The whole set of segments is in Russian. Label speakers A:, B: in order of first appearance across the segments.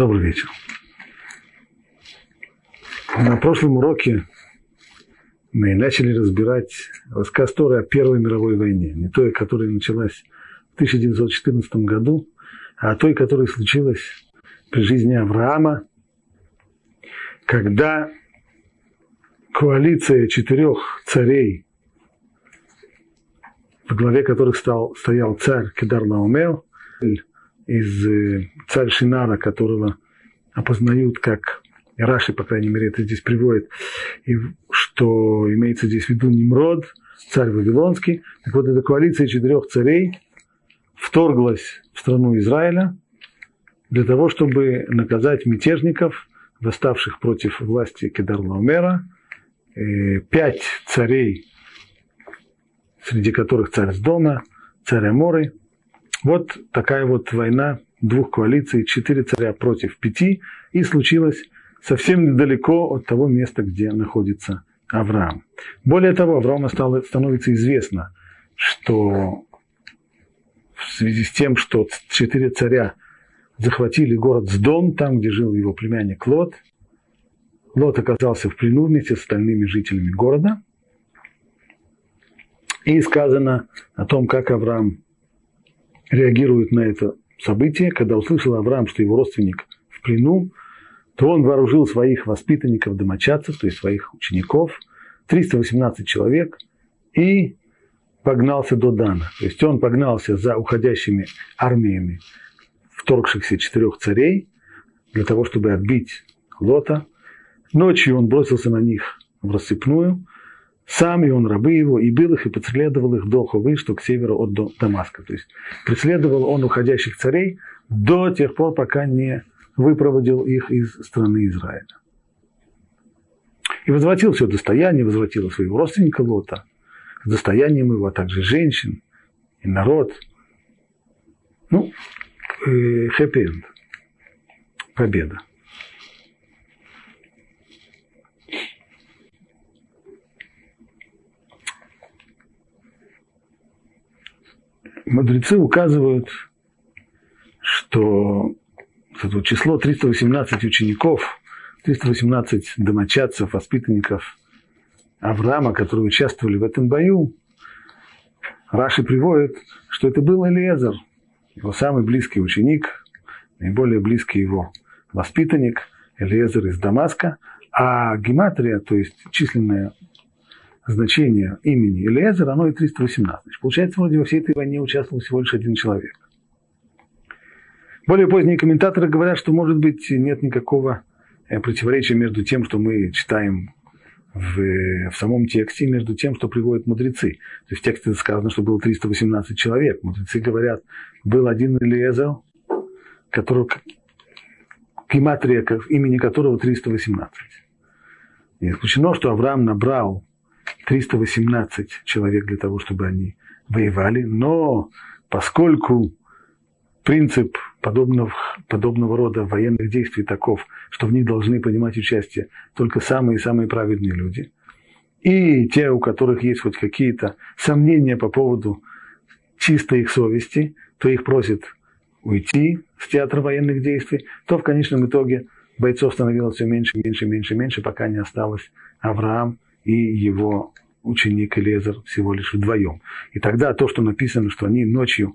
A: Добрый вечер. На прошлом уроке мы начали разбирать рассказ Торы о Первой мировой войне. Не той, которая началась в 1914 году, а той, которая случилась при жизни Авраама, когда коалиция четырех царей, в главе которых стал, стоял царь Кедар Наумел, из э, царь Шинара, которого опознают как Раши, по крайней мере, это здесь приводит, и что имеется здесь в виду Nimrod, царь Вавилонский. Так вот, эта коалиция четырех царей вторглась в страну Израиля для того, чтобы наказать мятежников, восставших против власти Кедар-Лаумера. Э, пять царей, среди которых царь Сдома, царь Аморы. Вот такая вот война двух коалиций, четыре царя против пяти, и случилась совсем недалеко от того места, где находится Авраам. Более того, Аврааму стало, становится известно, что в связи с тем, что четыре царя захватили город Сдом, там, где жил его племянник Лот, Лот оказался в плену вместе с остальными жителями города. И сказано о том, как Авраам реагирует на это событие, когда услышал Авраам, что его родственник в плену, то он вооружил своих воспитанников, домочадцев, то есть своих учеников, 318 человек, и погнался до Дана. То есть он погнался за уходящими армиями вторгшихся четырех царей для того, чтобы отбить Лота. Ночью он бросился на них в рассыпную, сам и он, рабы его, и бил их, и преследовал их до Хувы, что к северу от Дамаска. То есть преследовал он уходящих царей до тех пор, пока не выпроводил их из страны Израиля. И возвратил все достояние, возвратил своего родственника Лота, с достоянием его, а также женщин и народ. Ну, э, хэппи-энд. Победа. Мудрецы указывают, что это число 318 учеников, 318 домочадцев, воспитанников Авраама, которые участвовали в этом бою, Раши приводит, что это был Элиезер, его самый близкий ученик, наиболее близкий его воспитанник, Элиезер из Дамаска, а гематрия, то есть численное значение имени Элиезер, оно и 318. Получается, вроде во всей этой войне участвовал всего лишь один человек. Более поздние комментаторы говорят, что, может быть, нет никакого э, противоречия между тем, что мы читаем в, в самом тексте, между тем, что приводят мудрецы. То есть в тексте сказано, что было 318 человек. Мудрецы говорят, был один Элиезер, который, гематрия, имени которого 318. Не исключено, что Авраам набрал 318 человек для того, чтобы они воевали, но поскольку принцип подобного, подобного рода военных действий таков, что в них должны принимать участие только самые-самые праведные люди. И те, у которых есть хоть какие-то сомнения по поводу чистой их совести, то их просят уйти с театра военных действий, то в конечном итоге бойцов становилось все меньше, меньше, меньше, меньше, пока не осталось Авраам и его ученик Элезер всего лишь вдвоем. И тогда то, что написано, что они ночью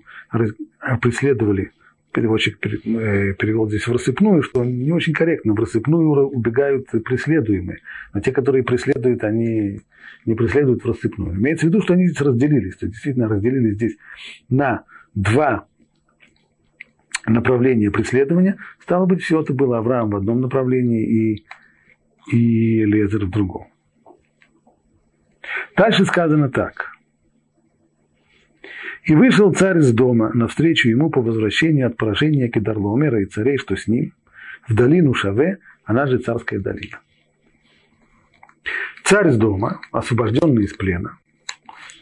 A: преследовали, переводчик э, перевел здесь в рассыпную, что не очень корректно, в рассыпную убегают преследуемые. Но те, которые преследуют, они не преследуют в рассыпную. Имеется в виду, что они здесь разделились, то действительно разделились здесь на два направления преследования. Стало быть, все это было Авраам в одном направлении и, и Лезер в другом. Дальше сказано так. И вышел царь из дома навстречу ему по возвращении от поражения Кедарлоумера и царей, что с ним, в долину Шаве, она же царская долина. Царь из дома, освобожденный из плена,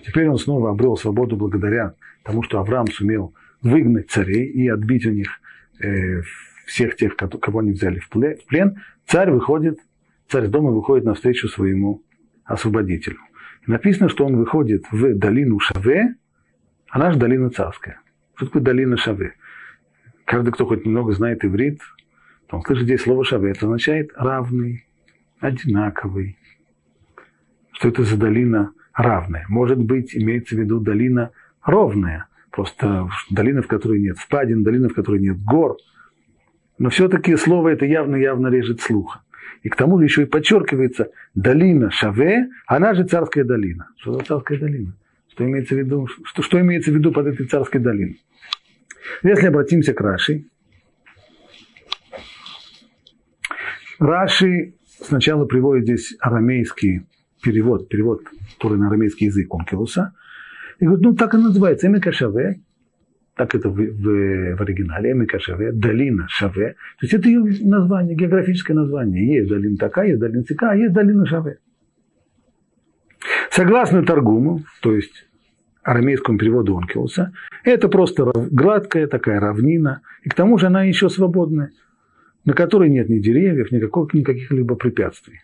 A: теперь он снова обрел свободу благодаря тому, что Авраам сумел выгнать царей и отбить у них э, всех тех, кого они взяли в плен. Царь выходит, царь из дома выходит навстречу своему освободителю. Написано, что он выходит в долину Шаве, она же долина царская. Что такое долина Шаве? Каждый, кто хоть немного знает иврит, он слышит здесь слово шаве, это означает равный, одинаковый. Что это за долина равная? Может быть, имеется в виду долина ровная, просто долина, в которой нет впадин, долина, в которой нет гор. Но все-таки слово это явно-явно режет слуха. И к тому же еще и подчеркивается долина Шаве, она же царская долина. Что за царская долина? Что имеется в виду, что, что имеется в виду под этой царской долиной? Если обратимся к Раши, Раши сначала приводит здесь арамейский перевод, перевод который на арамейский язык Онкелуса, и говорит, ну так и называется, Эмека Шаве, так это в, в, в оригинале, Эмека Шаве, долина Шаве. То есть это ее название, географическое название. Есть долина такая, есть долина такая, а есть долина Шаве. Согласно Таргуму, то есть арамейскому переводу Онкелуса, это просто гладкая такая равнина, и к тому же она еще свободная, на которой нет ни деревьев, никаких, никаких либо препятствий.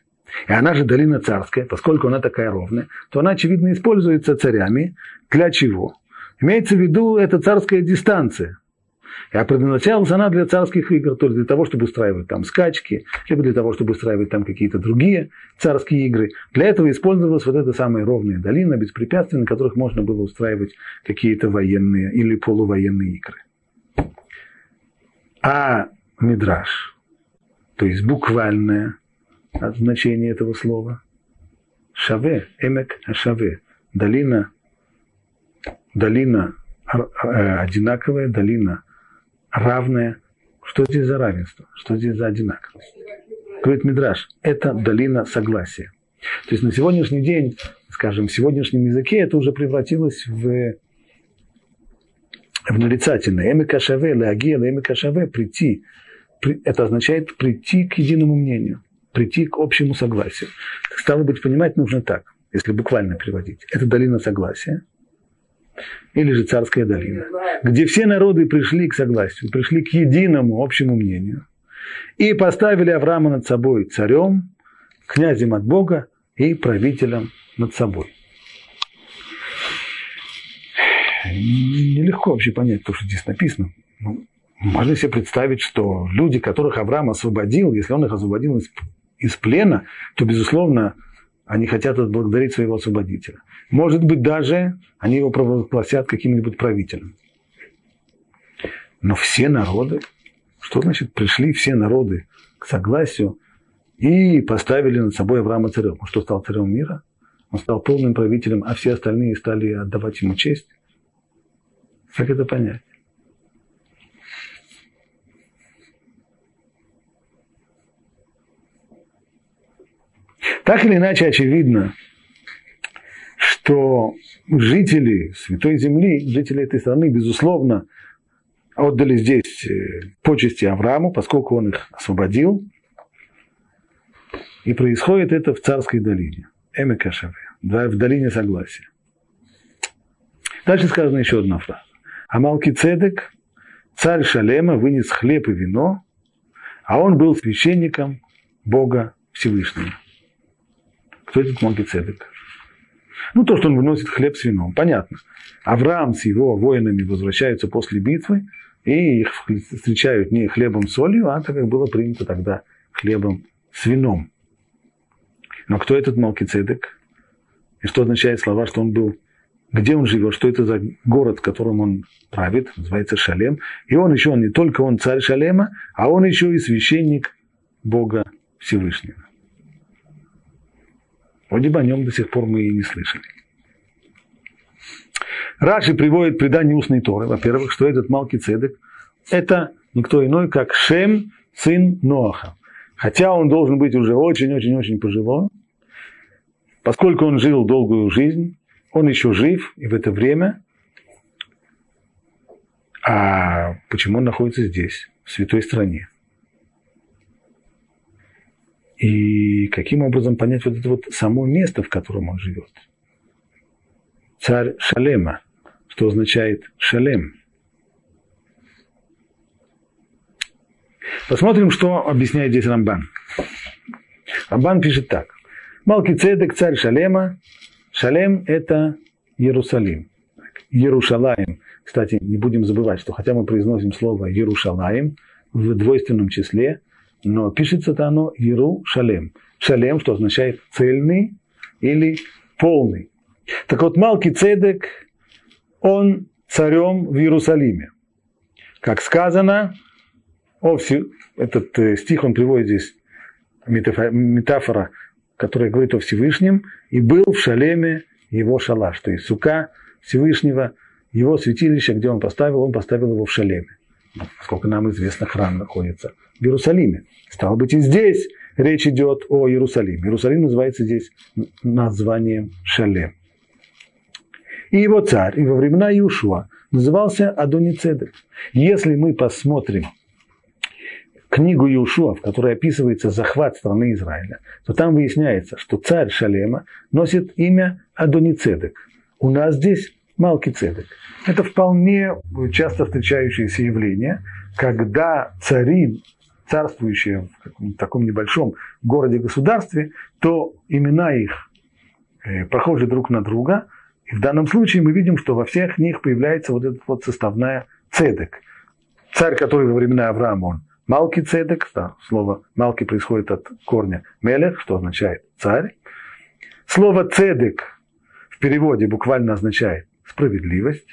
A: И она же долина царская, поскольку она такая ровная, то она, очевидно, используется царями. Для чего? Имеется в виду, это царская дистанция. А предназначалась она для царских игр, то есть для того, чтобы устраивать там скачки, либо для того, чтобы устраивать там какие-то другие царские игры. Для этого использовалась вот эта самая ровная долина, без препятствий, на которых можно было устраивать какие-то военные или полувоенные игры. А мидраж, то есть буквальное значение этого слова, шаве, эмек шаве, долина, долина э, одинаковая, долина равное. Что здесь за равенство? Что здесь за одинаковость? Говорит Мидраш, это долина согласия. То есть на сегодняшний день, скажем, в сегодняшнем языке это уже превратилось в, в нарицательное. Эмикашаве, лагия, эмикашаве, прийти. Это означает прийти к единому мнению, прийти к общему согласию. Стало быть, понимать нужно так, если буквально переводить. Это долина согласия – или же царская долина, где все народы пришли к согласию, пришли к единому общему мнению и поставили Авраама над собой царем, князем от Бога и правителем над собой. Нелегко вообще понять то, что здесь написано. Ну, можно себе представить, что люди, которых Авраам освободил, если он их освободил из, из плена, то, безусловно, они хотят отблагодарить своего освободителя. Может быть, даже они его провозгласят каким-нибудь правителем. Но все народы, что значит пришли все народы к согласию и поставили над собой Авраама царем. Он что, стал царем мира? Он стал полным правителем, а все остальные стали отдавать ему честь? Как это понять? Так или иначе, очевидно, что жители Святой Земли, жители этой страны, безусловно, отдали здесь э, почести Аврааму, поскольку он их освободил. И происходит это в царской долине, Эмекашаве, в долине согласия. Дальше сказана еще одна фраза. А Малкицедек, царь Шалема, вынес хлеб и вино, а он был священником Бога Всевышнего. Кто этот Малкицедек? Ну, то, что он выносит хлеб с вином, понятно. Авраам с его воинами возвращаются после битвы, и их встречают не хлебом с солью, а так как было принято тогда хлебом с вином. Но кто этот Малкицедек? И что означает слова, что он был, где он живет, что это за город, в котором он правит, называется Шалем. И он еще, не только он царь Шалема, а он еще и священник Бога Всевышнего. Вроде бы о нем до сих пор мы и не слышали. Раши приводит предание устной Торы, во-первых, что этот Малки Цедек – это никто иной, как Шем, сын Ноаха. Хотя он должен быть уже очень-очень-очень пожилой, поскольку он жил долгую жизнь, он еще жив, и в это время, а почему он находится здесь, в святой стране? И каким образом понять вот это вот само место, в котором он живет? Царь Шалема. Что означает Шалем? Посмотрим, что объясняет здесь Рамбан. Рамбан пишет так. Малки Цедек, царь Шалема. Шалем – это Иерусалим. Иерушалаем. Кстати, не будем забывать, что хотя мы произносим слово Иерушалаем в двойственном числе – но пишется-то оно Еру Шалем. Шалем, что означает цельный или полный. Так вот, Малки Цедек, он царем в Иерусалиме. Как сказано, о, этот э, стих он приводит здесь, метафора, которая говорит о Всевышнем, и был в Шалеме его шалаш, то есть сука Всевышнего, его святилище, где он поставил, он поставил его в Шалеме. Сколько нам известно, храм находится в Иерусалиме. Стало быть, и здесь речь идет о Иерусалиме. Иерусалим называется здесь названием Шалем. И его царь, и во времена Иушуа назывался Адоницедек. Если мы посмотрим книгу Иушуа, в которой описывается захват страны Израиля, то там выясняется, что царь Шалема носит имя Адоницедек. У нас здесь Малкицедек. Это вполне часто встречающееся явление, когда цари, царствующие в таком небольшом городе-государстве, то имена их э, похожи друг на друга, и в данном случае мы видим, что во всех них появляется вот эта вот составная цедек. Царь, который во времена Авраама, он Малки цедек, да, слово Малки происходит от корня Мелех, что означает царь. Слово цедек в переводе буквально означает справедливость.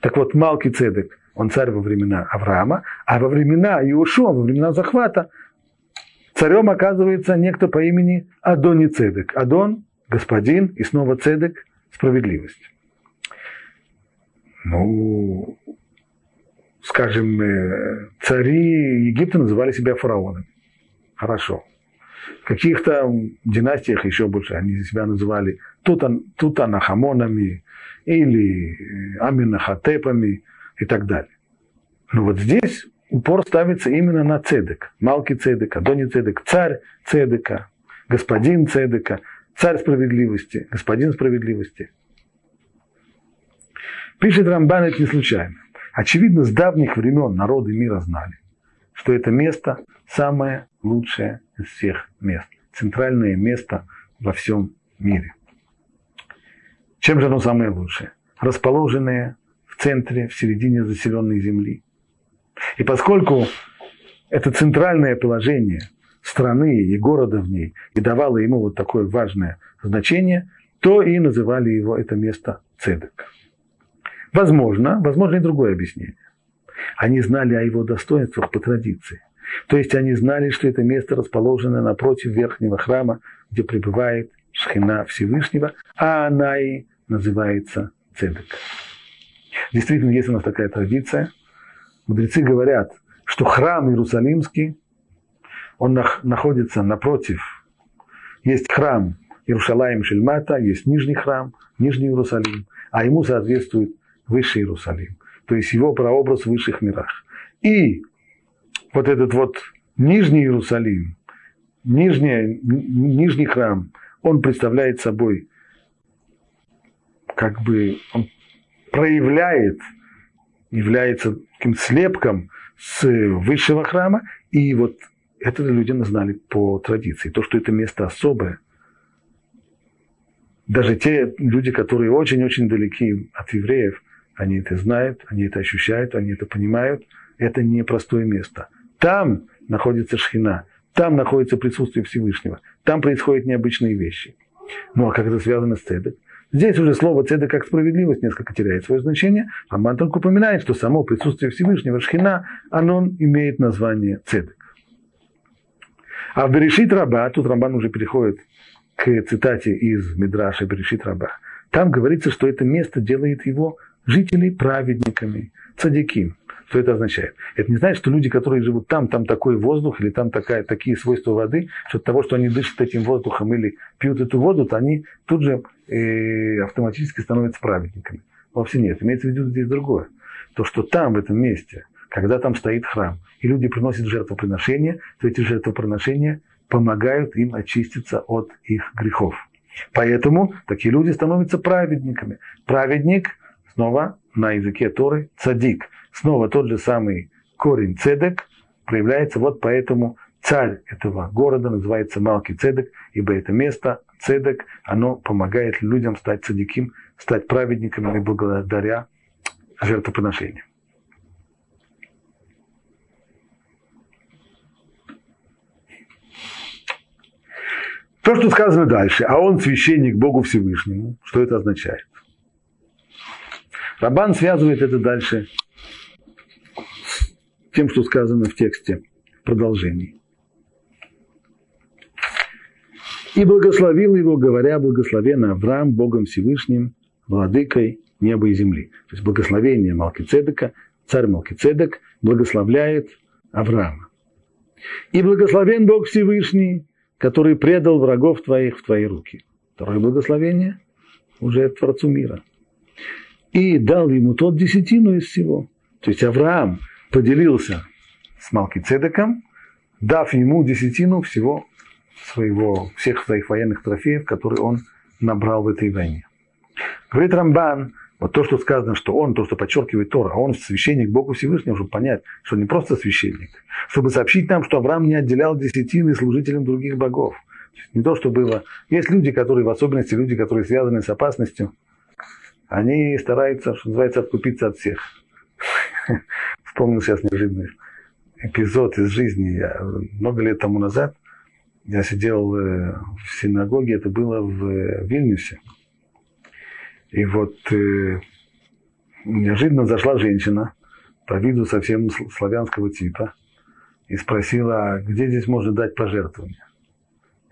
A: Так вот, Малки цедек, он царь во времена Авраама, а во времена Иушуа, во времена захвата, царем оказывается некто по имени Адони Цедек. Адон – господин, и снова Цедек – справедливость. Ну, скажем, э, цари Египта называли себя фараонами. Хорошо. В каких-то династиях еще больше они себя называли Тутан, Тутанахамонами или э, Аминахатепами и так далее. Но вот здесь упор ставится именно на цедек. Малки цедека, Дони цедек, царь цедека, господин цедека, царь справедливости, господин справедливости. Пишет Рамбан это не случайно. Очевидно, с давних времен народы мира знали, что это место самое лучшее из всех мест, центральное место во всем мире. Чем же оно самое лучшее? Расположенное в центре, в середине заселенной земли. И поскольку это центральное положение страны и города в ней и давало ему вот такое важное значение, то и называли его это место Цедек. Возможно, возможно и другое объяснение. Они знали о его достоинствах по традиции. То есть они знали, что это место расположено напротив верхнего храма, где пребывает Шхина Всевышнего, а она и называется Цедек. Действительно, есть у нас такая традиция. Мудрецы говорят, что храм Иерусалимский, он находится напротив. Есть храм Иерушалаем Шельмата, есть нижний храм, Нижний Иерусалим, а ему соответствует Высший Иерусалим, то есть его прообраз в высших мирах. И вот этот вот Нижний Иерусалим, нижний, нижний храм, он представляет собой, как бы, он проявляет, является таким слепком с высшего храма, и вот это люди знали по традиции. То, что это место особое, даже те люди, которые очень-очень далеки от евреев, они это знают, они это ощущают, они это понимают. Это непростое место. Там находится шхина, там находится присутствие Всевышнего, там происходят необычные вещи. Ну а как это связано с цедок? Здесь уже слово цедок как справедливость несколько теряет свое значение. Рамбан только упоминает, что само присутствие Всевышнего шхина, оно имеет название цедок. А в Берешит Раба, тут Рамбан уже переходит к цитате из Мидраша Берешит Раба, там говорится, что это место делает его жителей праведниками, цадиким. Что это означает? Это не значит, что люди, которые живут там, там такой воздух, или там такая, такие свойства воды, что от того, что они дышат этим воздухом или пьют эту воду, то они тут же э, автоматически становятся праведниками. Вовсе нет. Имеется в виду здесь другое. То, что там, в этом месте, когда там стоит храм, и люди приносят жертвоприношения, то эти жертвоприношения помогают им очиститься от их грехов. Поэтому такие люди становятся праведниками. Праведник – снова на языке Торы цадик. Снова тот же самый корень цедек проявляется вот поэтому царь этого города называется Малки Цедек, ибо это место, цедек, оно помогает людям стать цадиким, стать праведниками благодаря жертвоприношениям. То, что сказано дальше, а он священник Богу Всевышнему, что это означает? Рабан связывает это дальше с тем, что сказано в тексте в продолжении. И благословил его, говоря, благословен Авраам Богом Всевышним, владыкой неба и земли. То есть благословение Малкицедека, царь Малкицедек благословляет Авраама. И благословен Бог Всевышний, который предал врагов твоих в твои руки. Второе благословение уже Творцу мира. И дал ему тот десятину из всего. То есть Авраам поделился с Малкицедеком, дав ему десятину всего своего, всех своих военных трофеев, которые он набрал в этой войне. Говорит Рамбан, вот то, что сказано, что он, то, что подчеркивает Тора, он священник Богу Всевышнего, чтобы понять, что не просто священник, чтобы сообщить нам, что Авраам не отделял десятины служителям других богов. Не то, что было. Есть люди, которые, в особенности люди, которые связаны с опасностью, они стараются, что называется, откупиться от всех. Вспомнил сейчас неожиданный эпизод из жизни. Я, много лет тому назад я сидел э, в синагоге, это было в э, Вильнюсе. И вот э, неожиданно зашла женщина по виду совсем славянского типа и спросила, «А где здесь можно дать пожертвование.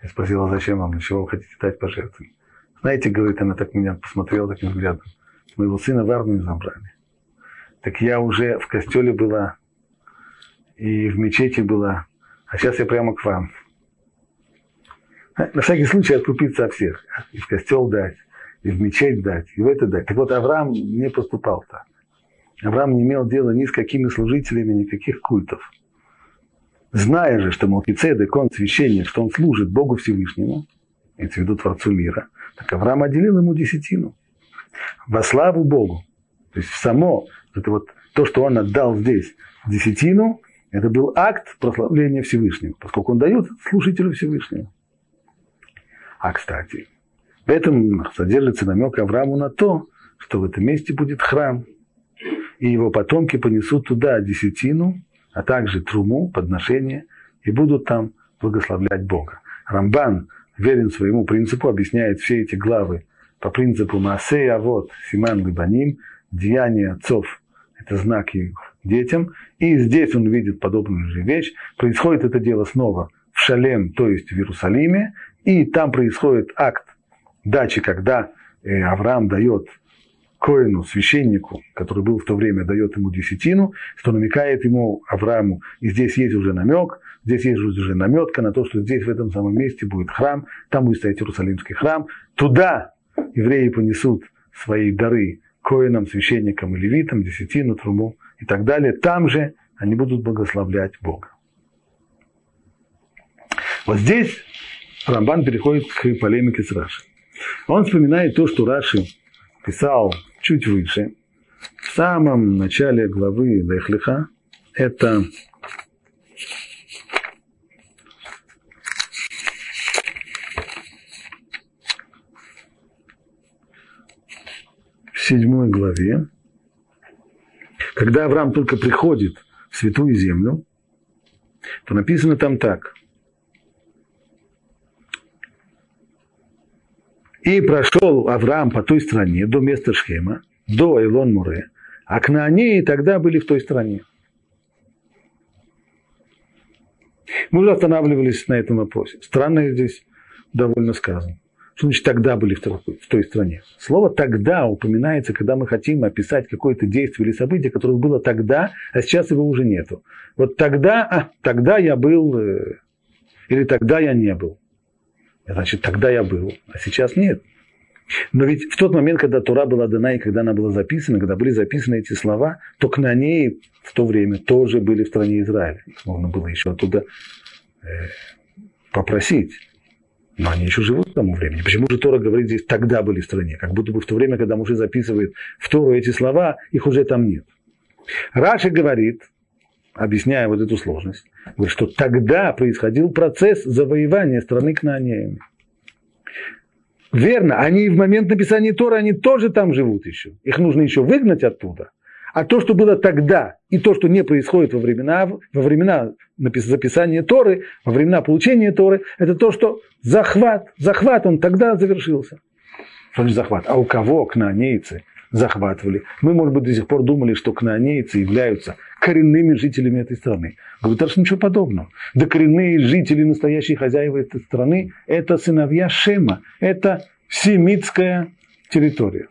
A: Я спросила, зачем вам, чего вы хотите дать пожертвование. Знаете, говорит, она так меня посмотрела таким взглядом. Моего сына в армию забрали. Так я уже в костеле была и в мечети была, а сейчас я прямо к вам. На всякий случай откупиться от всех. И в костел дать, и в мечеть дать, и в это дать. Так вот, Авраам не поступал так. Авраам не имел дела ни с какими служителями, никаких культов. Зная же, что Малкицедек, он священник, что он служит Богу Всевышнему, имеется в виду Творцу мира, так Авраам отделил ему десятину. Во славу Богу. То есть само, это вот то, что он отдал здесь, десятину, это был акт прославления Всевышнего, поскольку он дает служителю Всевышнего. А, кстати, в этом содержится намек Аврааму на то, что в этом месте будет храм, и его потомки понесут туда десятину, а также труму, подношение, и будут там благословлять Бога. Рамбан верен своему принципу, объясняет все эти главы по принципу Маасея, вот, Симан Либаним, деяния отцов – это знаки детям. И здесь он видит подобную же вещь. Происходит это дело снова в Шалем, то есть в Иерусалиме, и там происходит акт дачи, когда э, Авраам дает Коину, священнику, который был в то время, дает ему десятину, что намекает ему, Аврааму, и здесь есть уже намек, здесь есть уже наметка на то, что здесь в этом самом месте будет храм, там будет стоять Иерусалимский храм, туда евреи понесут свои дары коинам, священникам и левитам, десятину, труму и так далее, там же они будут благословлять Бога. Вот здесь Рамбан переходит к полемике с Раши. Он вспоминает то, что Раши писал чуть выше, в самом начале главы Лехлиха. Это в седьмой главе, когда Авраам только приходит в святую землю, то написано там так. И прошел Авраам по той стране, до места Шхема, до Илон-Муре, а Кнаанеи тогда были в той стране. Мы уже останавливались на этом вопросе. Странно здесь довольно сказано. Что значит тогда были в той, в той стране? Слово «тогда» упоминается, когда мы хотим описать какое-то действие или событие, которое было тогда, а сейчас его уже нету. Вот тогда, а, тогда я был, э, или тогда я не был. Значит, тогда я был, а сейчас нет. Но ведь в тот момент, когда Тура была дана и когда она была записана, когда были записаны эти слова, то к ней в то время тоже были в стране Израиля. Можно было еще оттуда э, попросить. Но они еще живут к тому времени. Почему же Тора говорит здесь, тогда были в стране? Как будто бы в то время, когда Муж записывает в Тору эти слова, их уже там нет. Раши говорит, объясняя вот эту сложность, говорит, что тогда происходил процесс завоевания страны Кнаанеями. Верно, они в момент написания Тора, они тоже там живут еще. Их нужно еще выгнать оттуда. А то, что было тогда, и то, что не происходит во времена, во времена записания Торы, во времена получения Торы, это то, что захват, захват он тогда завершился. Что значит захват? А у кого кнаанейцы захватывали? Мы, может быть, до сих пор думали, что кнаанейцы являются коренными жителями этой страны. Говорит, даже ничего подобного. Да коренные жители, настоящие хозяева этой страны, это сыновья Шема, это семитская территория.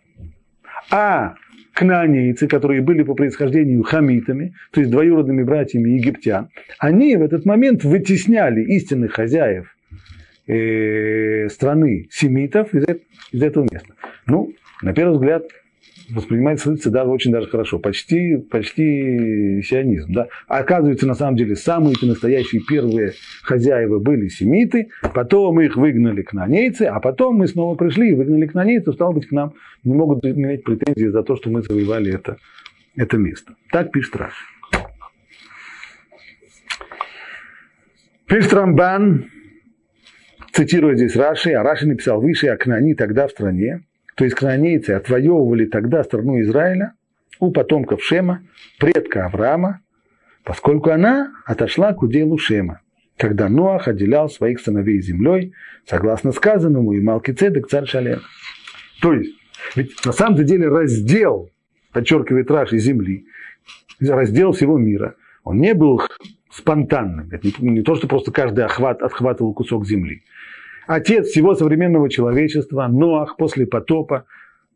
A: А кнаанейцы, которые были по происхождению хамитами, то есть двоюродными братьями египтян, они в этот момент вытесняли истинных хозяев э, страны семитов из этого места. Ну, на первый взгляд, воспринимается лица даже очень даже хорошо, почти, почти сионизм. Да? Оказывается, на самом деле, самые-то настоящие первые хозяева были семиты, потом их выгнали к нанейцы, а потом мы снова пришли и выгнали к нанейцу, стало быть, к нам не могут иметь претензии за то, что мы завоевали это, это место. Так пишет Раш. Пишет Рамбан, цитируя здесь Раши, а Раши написал выше, а Кнани тогда в стране, то есть кнаанейцы отвоевывали тогда страну Израиля у потомков Шема, предка Авраама, поскольку она отошла к уделу Шема, когда Ноах отделял своих сыновей землей, согласно сказанному, и Малкицедек царь Шалем. То есть, ведь на самом деле раздел, подчеркивает Раши, земли, раздел всего мира, он не был спонтанным. Это не, не то, что просто каждый охват, отхватывал кусок земли отец всего современного человечества, Ноах после потопа,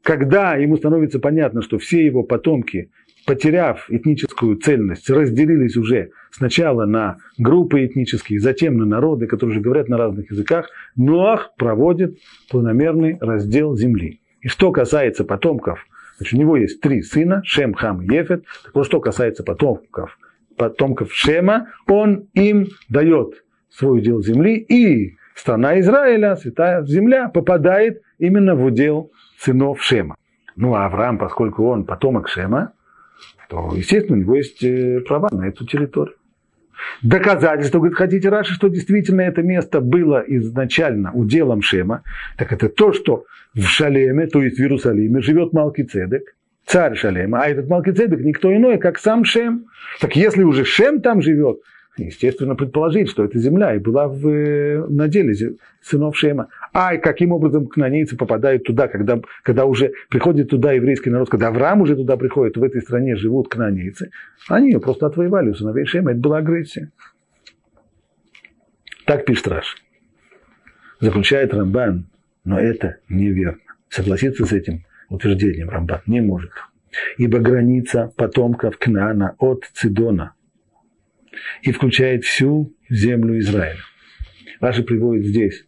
A: когда ему становится понятно, что все его потомки, потеряв этническую цельность, разделились уже сначала на группы этнические, затем на народы, которые уже говорят на разных языках, Ноах проводит планомерный раздел земли. И что касается потомков, значит, у него есть три сына, Шем, Хам и Ефет. Так вот, что касается потомков, потомков Шема, он им дает свой удел земли и страна Израиля, святая земля, попадает именно в удел сынов Шема. Ну, а Авраам, поскольку он потомок Шема, то, естественно, у него есть э, права на эту территорию. Доказательство, говорит, хотите Раши, что действительно это место было изначально уделом Шема, так это то, что в Шалеме, то есть в Иерусалиме, живет Малкицедек, царь Шалема, а этот Малкицедек никто иной, как сам Шем. Так если уже Шем там живет, естественно, предположить, что это земля и была в, э, на деле сынов Шема. А каким образом кнанейцы попадают туда, когда, когда уже приходит туда еврейский народ, когда Авраам уже туда приходит, в этой стране живут кнанейцы, они ее просто отвоевали у сыновей Шема, это была агрессия. Так пишет Раш. Заключает Рамбан, но это неверно. Согласиться с этим утверждением Рамбан не может. Ибо граница потомков Кнаана от Цидона и включает всю землю Израиля. Раши приводит здесь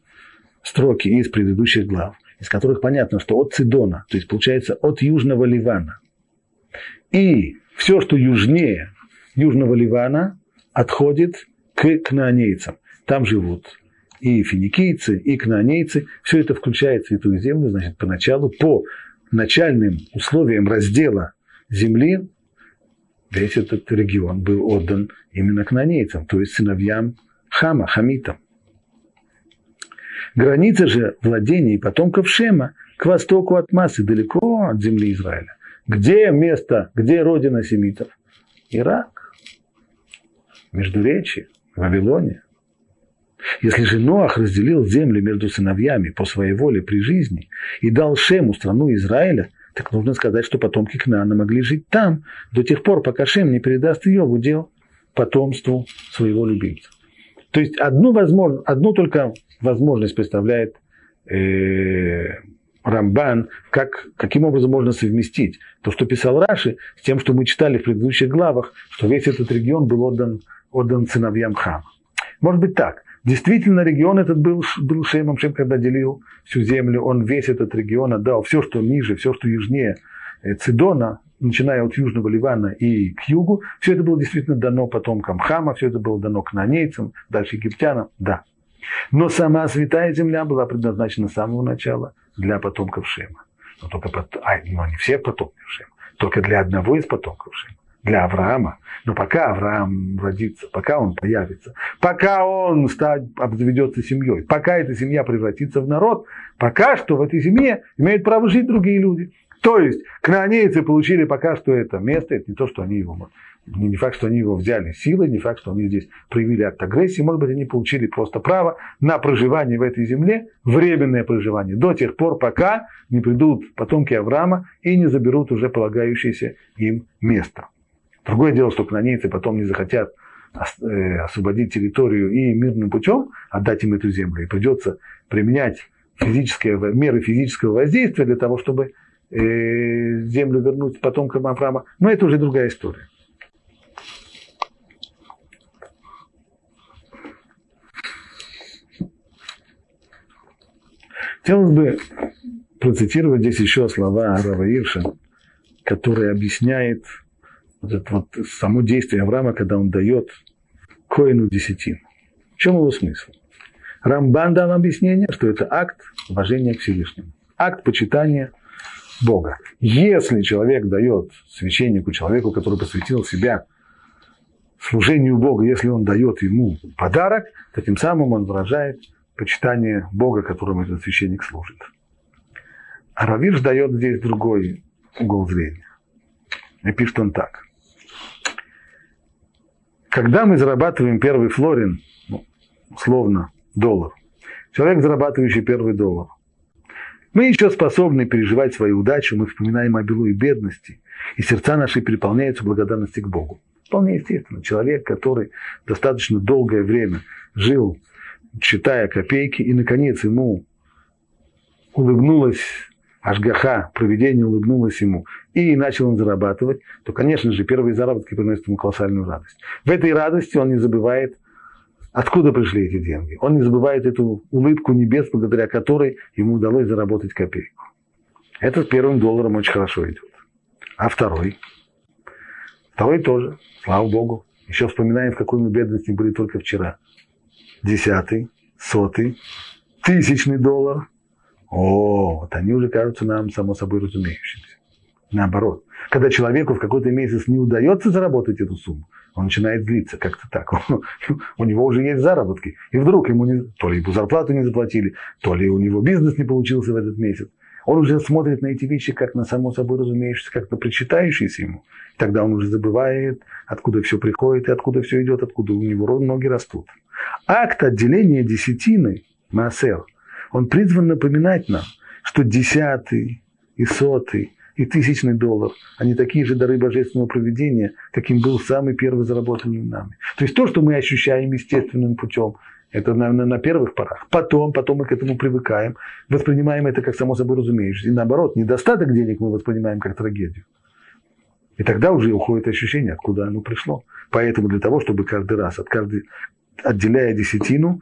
A: строки из предыдущих глав, из которых понятно, что от Цидона, то есть получается от Южного Ливана, и все, что южнее Южного Ливана, отходит к кнаанейцам. Там живут и финикийцы, и кнаанейцы. Все это включает Святую Землю, значит, поначалу по начальным условиям раздела земли весь этот регион был отдан именно кнанейцам, то есть сыновьям Хама, Хамитам. Граница же владений потомков Шема к востоку от массы, далеко от земли Израиля. Где место, где родина семитов? Ирак, Междуречье, Вавилония. Если же Ноах разделил земли между сыновьями по своей воле при жизни и дал Шему страну Израиля, так нужно сказать, что потомки Кнаана могли жить там до тех пор, пока Шем не передаст ее в удел потомству своего любимца. То есть одну, возможно, одну только возможность представляет э, Рамбан, как, каким образом можно совместить то, что писал Раши, с тем, что мы читали в предыдущих главах, что весь этот регион был отдан, отдан сыновьям Хама. Может быть так. Действительно, регион этот был, был Шемом, Шем, когда делил всю землю, он весь этот регион отдал, все, что ниже, все, что южнее э, Цидона, начиная от Южного Ливана и к югу, все это было действительно дано потомкам Хама, все это было дано кнанейцам, дальше египтянам, да. Но сама святая земля была предназначена с самого начала для потомков Шема. Но, только, а, но не всех потомков Шема, только для одного из потомков Шема, для Авраама. Но пока Авраам родится, пока он появится, пока он стать, обзаведется семьей, пока эта семья превратится в народ, пока что в этой семье имеют право жить другие люди. То есть, кнаанейцы получили пока что это место, это не то, что они его, не факт, что они его взяли силой, не факт, что они здесь проявили акт агрессии, может быть, они получили просто право на проживание в этой земле, временное проживание, до тех пор, пока не придут потомки Авраама и не заберут уже полагающееся им место. Другое дело, что кнанейцы потом не захотят э, освободить территорию и мирным путем отдать им эту землю. И придется применять физические, меры физического воздействия для того, чтобы э, землю вернуть потомкам Авраама. Но это уже другая история. Хотелось бы процитировать здесь еще слова Рава Ирша, который объясняет вот это вот само действие Авраама, когда он дает коину десятин. В чем его смысл? Рамбан дал объяснение, что это акт уважения к Всевышнему, акт почитания Бога. Если человек дает священнику, человеку, который посвятил себя служению Бога, если он дает ему подарок, то тем самым он выражает почитание Бога, которому этот священник служит. А Равиш дает здесь другой угол зрения. И пишет он так. Когда мы зарабатываем первый флорин, ну, условно, доллар, человек, зарабатывающий первый доллар, мы еще способны переживать свою удачу, мы вспоминаем о белу и бедности, и сердца наши переполняются благодарности к Богу. Вполне естественно. Человек, который достаточно долгое время жил, читая копейки, и, наконец, ему улыбнулась Ашгаха, проведение улыбнулось ему, и начал он зарабатывать, то, конечно же, первые заработки приносят ему колоссальную радость. В этой радости он не забывает, откуда пришли эти деньги. Он не забывает эту улыбку небес, благодаря которой ему удалось заработать копейку. Это с первым долларом очень хорошо идет. А второй? Второй тоже, слава Богу. Еще вспоминаем, в какой мы бедности были только вчера. Десятый, сотый, тысячный доллар – о, вот они уже кажутся нам само собой разумеющимся. Наоборот. Когда человеку в какой-то месяц не удается заработать эту сумму, он начинает злиться как-то так. у него уже есть заработки. И вдруг ему не, то ли ему зарплату не заплатили, то ли у него бизнес не получился в этот месяц. Он уже смотрит на эти вещи как на само собой разумеющиеся, как на причитающиеся ему. И тогда он уже забывает, откуда все приходит и откуда все идет, откуда у него ноги растут. Акт отделения десятины, Маасер – он призван напоминать нам, что десятый и сотый и тысячный доллар, они такие же дары божественного проведения, каким был самый первый заработанный нами. То есть то, что мы ощущаем естественным путем, это на, на, на первых порах. Потом, потом мы к этому привыкаем, воспринимаем это как само собой разумеющееся. И наоборот, недостаток денег мы воспринимаем как трагедию. И тогда уже уходит ощущение, откуда оно пришло. Поэтому для того, чтобы каждый раз, от каждой, отделяя десятину,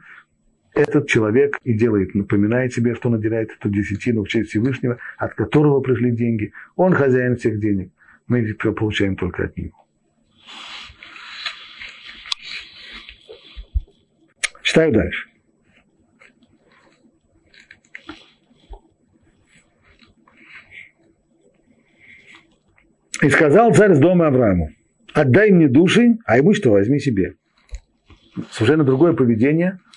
A: этот человек и делает, напоминает себе, что наделяет эту десятину в честь Всевышнего, от которого пришли деньги. Он хозяин всех денег. Мы получаем только от него. Читаю дальше. И сказал царь с дома Аврааму, отдай мне души, а имущество возьми себе. Совершенно другое поведение –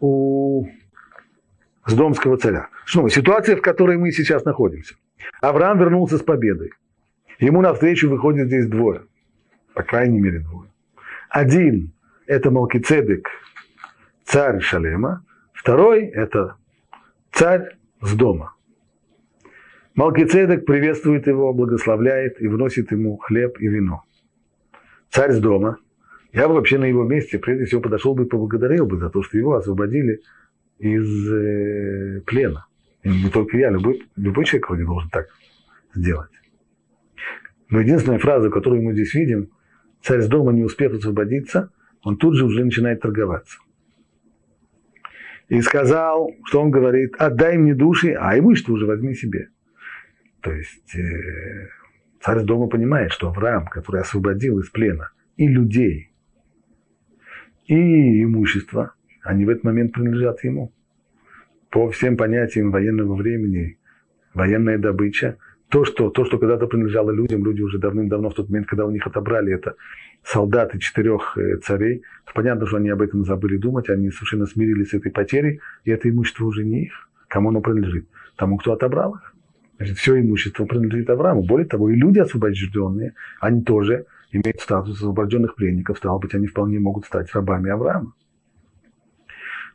A: у Сдомского царя. Снова ситуация, в которой мы сейчас находимся. Авраам вернулся с победой. Ему навстречу выходит здесь двое. По крайней мере, двое. Один – это Малкицедек, царь Шалема. Второй – это царь с дома. Малкицедек приветствует его, благословляет и вносит ему хлеб и вино. Царь с дома – я бы вообще на его месте, прежде всего, подошел бы и поблагодарил бы за то, что его освободили из э, плена. И не только я, любой, любой человек вроде должен так сделать. Но единственная фраза, которую мы здесь видим, царь с дома не успев освободиться, он тут же уже начинает торговаться. И сказал, что он говорит, отдай мне души, а имущество уже возьми себе. То есть э, царь с дома понимает, что Авраам, который освободил из плена и людей, и имущество, они в этот момент принадлежат ему. По всем понятиям военного времени, военная добыча, то, что, то, что когда-то принадлежало людям, люди уже давным-давно, в тот момент, когда у них отобрали это солдаты четырех э, царей, то понятно, что они об этом забыли думать, они совершенно смирились с этой потерей, и это имущество уже не их. Кому оно принадлежит? Тому, кто отобрал их. Значит, все имущество принадлежит Аврааму. Более того, и люди освобожденные, они тоже имеют статус освобожденных пленников. Стало быть, они вполне могут стать рабами Авраама.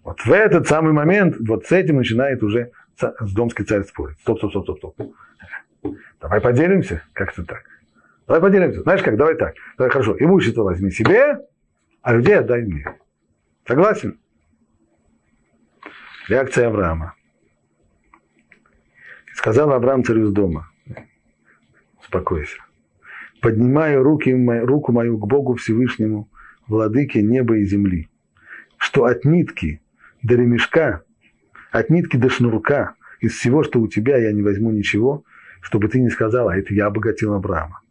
A: Вот в этот самый момент, вот с этим начинает уже домский царь спорить. Стоп, стоп, стоп, стоп, стоп. Давай поделимся, как-то так. Давай поделимся. Знаешь как, давай так. Давай хорошо, имущество возьми себе, а людей отдай мне. Согласен? Реакция Авраама. Сказал Авраам царю с дома. Успокойся. Поднимаю руки, руку мою к Богу Всевышнему, владыке неба и земли, что от нитки до ремешка, от нитки до шнурка, из всего, что у тебя, я не возьму ничего, чтобы ты не сказал, а это я обогатил Авраама.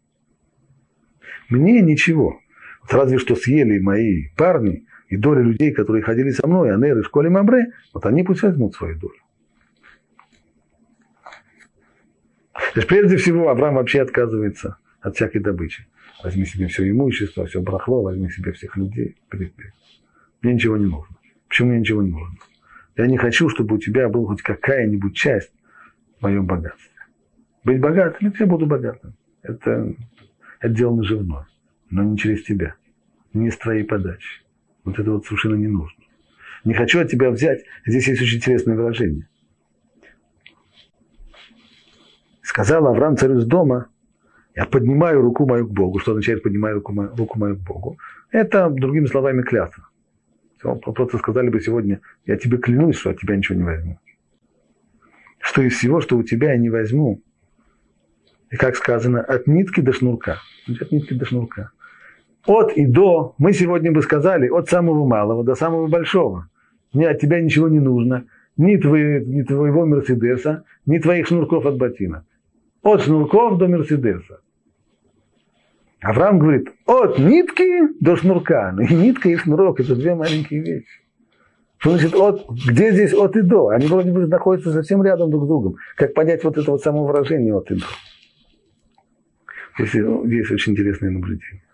A: Мне ничего. Разве что съели мои парни и доля людей, которые ходили со мной, Анер и школе Мабре, вот они пусть возьмут свою долю. То есть прежде всего Авраам вообще отказывается от всякой добычи. Возьми себе все имущество, все брахло, возьми себе всех людей. Мне ничего не нужно. Почему мне ничего не нужно? Я не хочу, чтобы у тебя была хоть какая-нибудь часть в моем богатстве. Быть богатым, я буду богатым. Это, это дело наживное, но не через тебя, не с твоей подачи. Вот это вот совершенно не нужно. Не хочу от тебя взять. Здесь есть очень интересное выражение. Сказал Авраам царю с дома, я поднимаю руку мою к Богу. Что означает поднимаю руку мою, руку мою к Богу? Это, другими словами, клятва. Просто сказали бы сегодня, я тебе клянусь, что от тебя ничего не возьму. Что из всего, что у тебя я не возьму, и как сказано, от нитки до шнурка. От нитки до шнурка. От и до, мы сегодня бы сказали, от самого малого до самого большого. Мне от тебя ничего не нужно. Ни, твои, ни твоего Мерседеса, ни твоих шнурков от ботина. От шнурков до Мерседеса. Авраам говорит, от нитки до шнурка. Ну и нитка и шнурок – это две маленькие вещи. Что значит от? Где здесь от и до? Они вроде бы находятся совсем рядом друг с другом. Как понять вот это вот само выражение от и до? Здесь, здесь очень интересное наблюдение.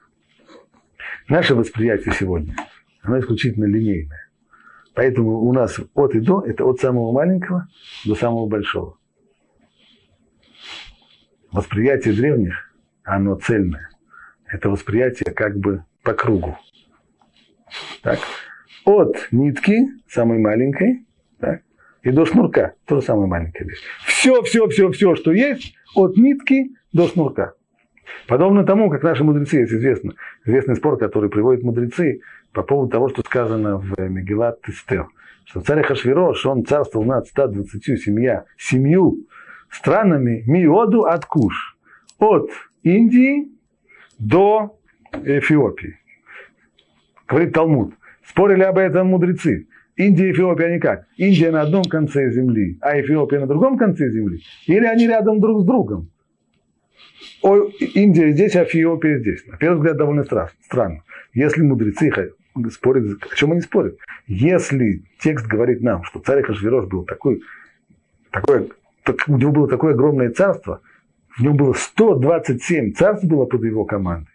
A: Наше восприятие сегодня, оно исключительно линейное. Поэтому у нас от и до – это от самого маленького до самого большого. Восприятие древних, оно цельное это восприятие как бы по кругу. Так. От нитки, самой маленькой, так, и до шнурка, тоже самая маленькая вещь. Все, все, все, все, что есть, от нитки до шнурка. Подобно тому, как наши мудрецы, есть известно, известный спор, который приводят мудрецы по поводу того, что сказано в Мегилат Тестер, что царь Хашвирош, он царствовал над 120 семья, семью странами Миоду от Куш, от Индии до Эфиопии. Говорит Талмуд. Спорили об этом мудрецы. Индия и Эфиопия они как? Индия на одном конце земли, а Эфиопия на другом конце земли? Или они рядом друг с другом? О, Индия здесь, а Эфиопия здесь. На первый взгляд довольно странно. Если мудрецы спорят, о чем они спорят? Если текст говорит нам, что царь Хашвирош был такой, такой, у него было такое огромное царство, в нем было 127 царств было под его командой.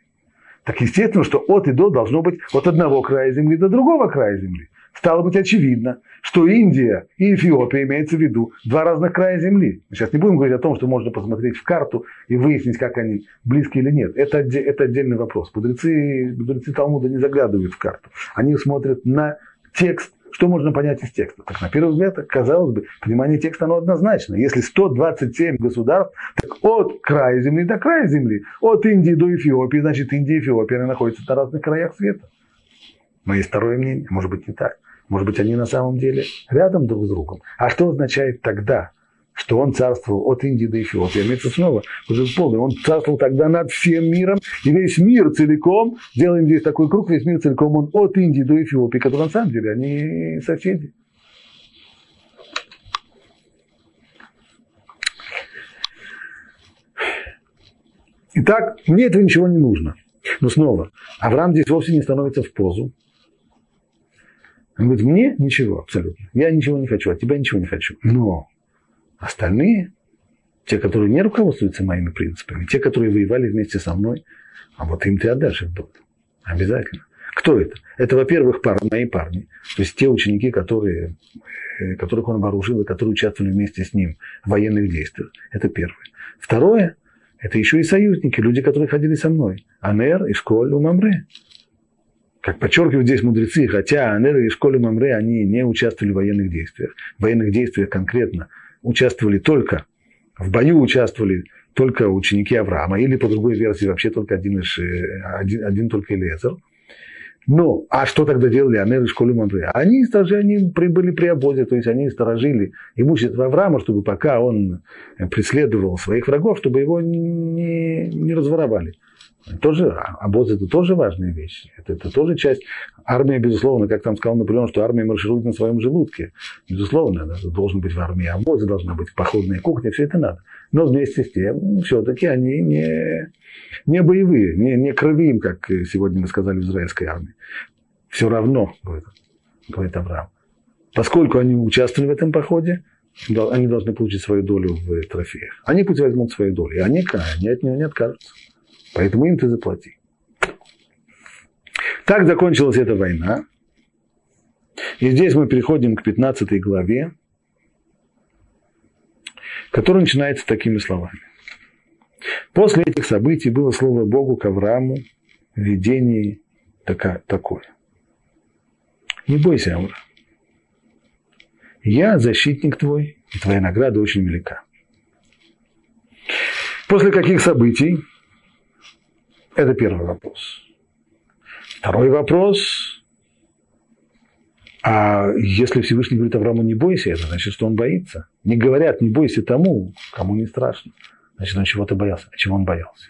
A: Так естественно, что от и до должно быть от одного края земли до другого края земли. Стало быть очевидно, что Индия и Эфиопия имеется в виду два разных края земли. Мы сейчас не будем говорить о том, что можно посмотреть в карту и выяснить, как они близки или нет. Это, это отдельный вопрос. Мудрецы, мудрецы Талмуда не заглядывают в карту. Они смотрят на текст что можно понять из текста? Так на первый взгляд, казалось бы, понимание текста оно однозначно. Если 127 государств, так от края земли до края земли, от Индии до Эфиопии, значит Индия и Эфиопия находятся на разных краях света. Но есть второе мнение, может быть не так. Может быть они на самом деле рядом друг с другом. А что означает тогда что он царствовал от Индии до Эфиопии. Имеется снова уже полный. Он царствовал тогда над всем миром, и весь мир целиком, делаем здесь такой круг, весь мир целиком, он от Индии до Эфиопии, которые на самом деле, они соседи. Итак, мне этого ничего не нужно. Но снова, Авраам здесь вовсе не становится в позу. Он говорит, мне ничего абсолютно. Я ничего не хочу, от тебя ничего не хочу. Но Остальные, те, которые не руководствуются моими принципами, те, которые воевали вместе со мной, а вот им ты отдашь их долг. Обязательно. Кто это? Это, во-первых, пар, мои парни. То есть те ученики, которые, э, которых он вооружил и которые участвовали вместе с ним в военных действиях. Это первое. Второе, это еще и союзники, люди, которые ходили со мной. Анер, Ишколь, Умамре. Как подчеркивают здесь мудрецы, хотя Анер и Ишколь, Умамре, они не участвовали в военных действиях. В военных действиях конкретно участвовали только, в бою участвовали только ученики Авраама, или по другой версии вообще только один, э, один, один только Элиезер. Но, а что тогда делали Анер и школе Мамре? Они, сторожи, они были при обозе, то есть они сторожили имущество Авраама, чтобы пока он преследовал своих врагов, чтобы его не, не разворовали. Тоже, обоз это тоже важная вещь. Это, это тоже часть. Армия, безусловно, как там сказал Наполеон, что армия марширует на своем желудке. Безусловно, это должен быть в армии обозы, должна быть походная кухня, все это надо. Но вместе с тем, все-таки они не, не боевые, не, не кровим, как сегодня мы сказали в израильской армии. Все равно, говорит, говорит Авраам. Поскольку они участвовали в этом походе, они должны получить свою долю в трофеях. Они пусть возьмут свою долю, и они, они от нее не откажутся. Поэтому им ты заплати. Так закончилась эта война. И здесь мы переходим к 15 главе, которая начинается такими словами. После этих событий было слово Богу к Аврааму в видении такое. Не бойся, Авраам. Я защитник твой, и твоя награда очень велика. После каких событий это первый вопрос. Второй вопрос. А если Всевышний говорит Аврааму, не бойся, это значит, что он боится. Не говорят, не бойся тому, кому не страшно. Значит, он чего-то боялся. А чего он боялся?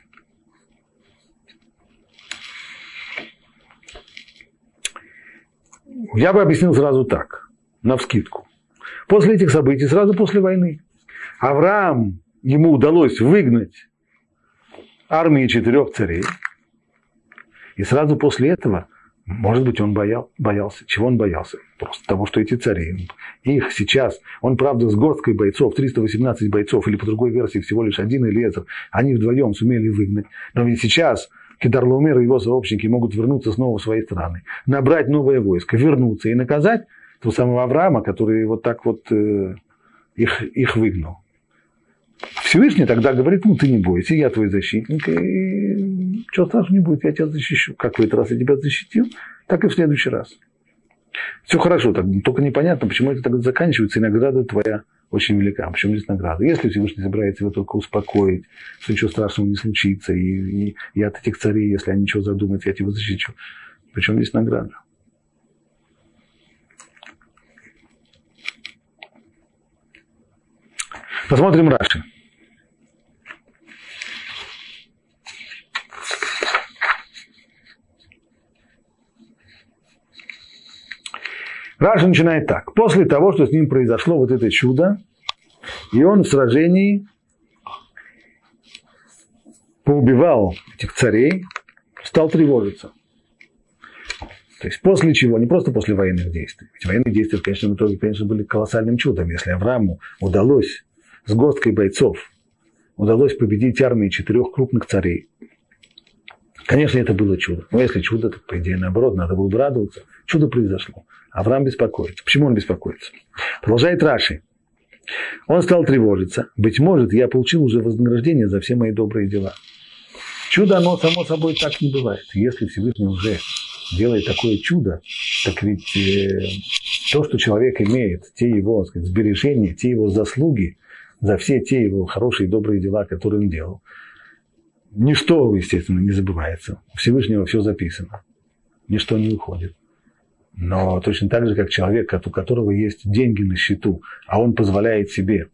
A: Я бы объяснил сразу так, на вскидку. После этих событий, сразу после войны, Авраам, ему удалось выгнать армии четырех царей. И сразу после этого, может быть, он боял, боялся. Чего он боялся? Просто того, что эти цари, их сейчас, он, правда, с горсткой бойцов, 318 бойцов, или по другой версии всего лишь один Элезер, они вдвоем сумели выгнать. Но ведь сейчас Кедарлаумер и его сообщники могут вернуться снова в свои страны, набрать новое войско, вернуться и наказать того самого Авраама, который вот так вот э, их, их выгнал. Всевышний тогда говорит, ну ты не бойся, я твой защитник, и что страшного не будет, я тебя защищу. Как в этот раз я тебя защитил, так и в следующий раз. Все хорошо, так, только непонятно, почему это так заканчивается, и награда твоя очень велика. Почему здесь награда? Если Всевышний собирается его только успокоить, что ничего страшного не случится, и, и, и от этих царей, если они ничего задумают, я тебя защищу. Причем здесь награда? Посмотрим Раши. Раша начинает так. После того, что с ним произошло вот это чудо, и он в сражении поубивал этих царей, стал тревожиться. То есть после чего, не просто после военных действий. Ведь военные действия, конечно, в итоге, конечно, были колоссальным чудом. Если Аврааму удалось с горсткой бойцов удалось победить армии четырех крупных царей. Конечно, это было чудо. Но если чудо, то, по идее, наоборот, надо было бы радоваться. Чудо произошло. Авраам беспокоится. Почему он беспокоится? Продолжает Раши. Он стал тревожиться. Быть может, я получил уже вознаграждение за все мои добрые дела. Чудо, оно само собой так не бывает. Если Всевышний уже делает такое чудо, так ведь э, то, что человек имеет, те его сказать, сбережения, те его заслуги, за все те его хорошие добрые дела, которые он делал. Ничто, естественно, не забывается. У Всевышнего все записано. Ничто не уходит. Но точно так же, как человек, у которого есть деньги на счету, а он позволяет себе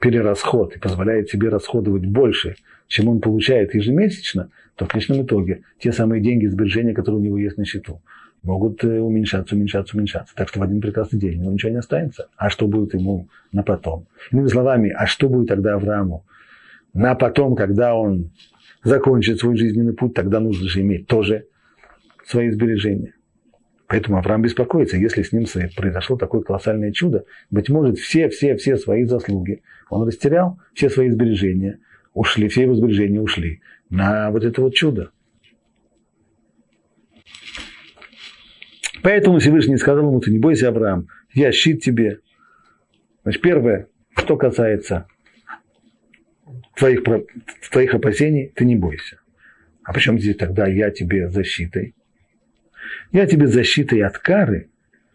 A: перерасход и позволяет себе расходовать больше, чем он получает ежемесячно, то в конечном итоге те самые деньги, сбережения, которые у него есть на счету, могут э, уменьшаться, уменьшаться, уменьшаться. Так что в один прекрасный день у него ничего не останется. А что будет ему на потом? Иными словами, а что будет тогда Аврааму на потом, когда он закончит свой жизненный путь, тогда нужно же иметь тоже свои сбережения. Поэтому Авраам беспокоится, если с ним произошло такое колоссальное чудо, быть может, все-все-все свои заслуги он растерял, все свои сбережения ушли, все его сбережения ушли на вот это вот чудо. Поэтому Всевышний сказал ему, ты не бойся, Авраам, я щит тебе. Значит, первое, что касается твоих, твоих опасений, ты не бойся. А почему здесь тогда я тебе защитой? Я тебе защитой от кары,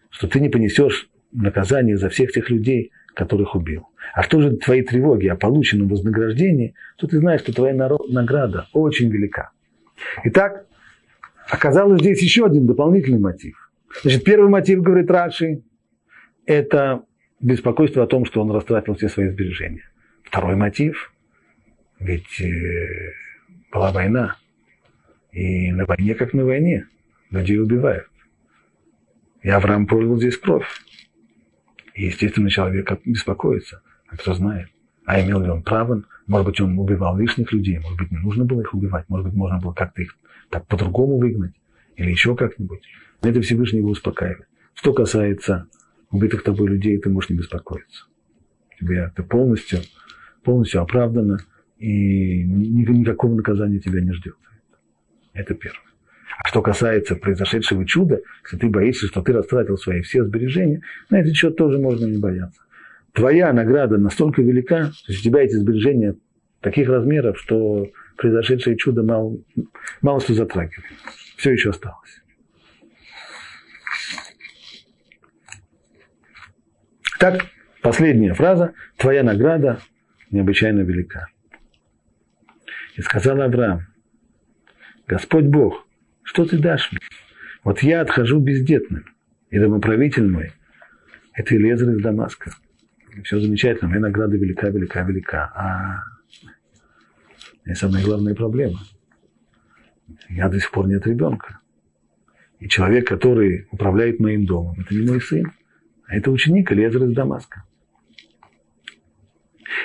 A: что ты не понесешь наказание за всех тех людей, которых убил. А что же твои тревоги о полученном вознаграждении, то ты знаешь, что твоя награда очень велика. Итак, оказалось здесь еще один дополнительный мотив. Значит, первый мотив, говорит Раши, это беспокойство о том, что он растратил все свои сбережения. Второй мотив, ведь э, была война, и на войне, как на войне, людей убивают. И Авраам пролил здесь кровь. И, естественно, человек беспокоится. А кто знает? А имел ли он право? Может быть, он убивал лишних людей, может быть, не нужно было их убивать, может быть, можно было как-то их так по-другому выгнать или еще как-нибудь. Это Всевышний его успокаивает. Что касается убитых тобой людей, ты можешь не беспокоиться. Тебе это полностью, полностью оправдано, и никакого наказания тебя не ждет. Это первое. А что касается произошедшего чуда, если ты боишься, что ты растратил свои все сбережения, на этот счет тоже можно не бояться. Твоя награда настолько велика, то есть у тебя эти сбережения таких размеров, что произошедшее чудо мало, мало что затрагивает. Все еще осталось. Так, последняя фраза. Твоя награда необычайно велика. И сказал Авраам, Господь Бог, что ты дашь мне? Вот я отхожу бездетным, и домоправитель мой – это Елезер из Дамаска. Все замечательно, моя награда велика, велика, велика. А и самая главная проблема. Я до сих пор нет ребенка. И человек, который управляет моим домом, это не мой сын, а это ученик Элезер из Дамаска.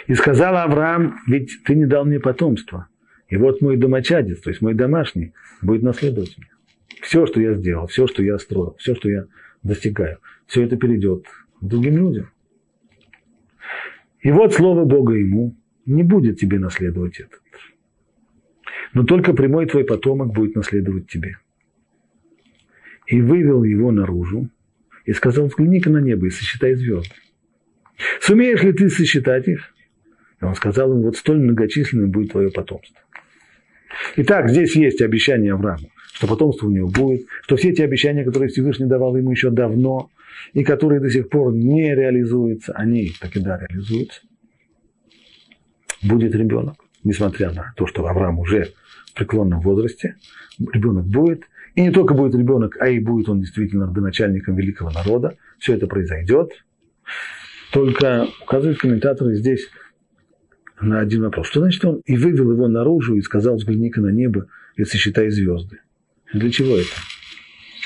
A: И сказал Авраам, ведь ты не дал мне потомства. И вот мой домочадец, то есть мой домашний, будет наследовать меня. Все, что я сделал, все, что я строил, все, что я достигаю, все это перейдет другим людям. И вот слово Бога ему, не будет тебе наследовать этот. Но только прямой твой потомок будет наследовать тебе. И вывел его наружу, и сказал, взгляни-ка на небо и сосчитай звезды. Сумеешь ли ты сосчитать их? И он сказал ему, вот столь многочисленным будет твое потомство. Итак, здесь есть обещание Аврааму, что потомство у него будет, что все эти обещания, которые Всевышний давал ему еще давно, и которые до сих пор не реализуются, они таки да реализуются. Будет ребенок, несмотря на то, что Авраам уже в преклонном возрасте, ребенок будет, и не только будет ребенок, а и будет он действительно родоначальником великого народа. Все это произойдет. Только указывают комментаторы здесь на один вопрос. Что значит он и вывел его наружу и сказал, взгляни-ка на небо и сосчитай звезды. Для чего это?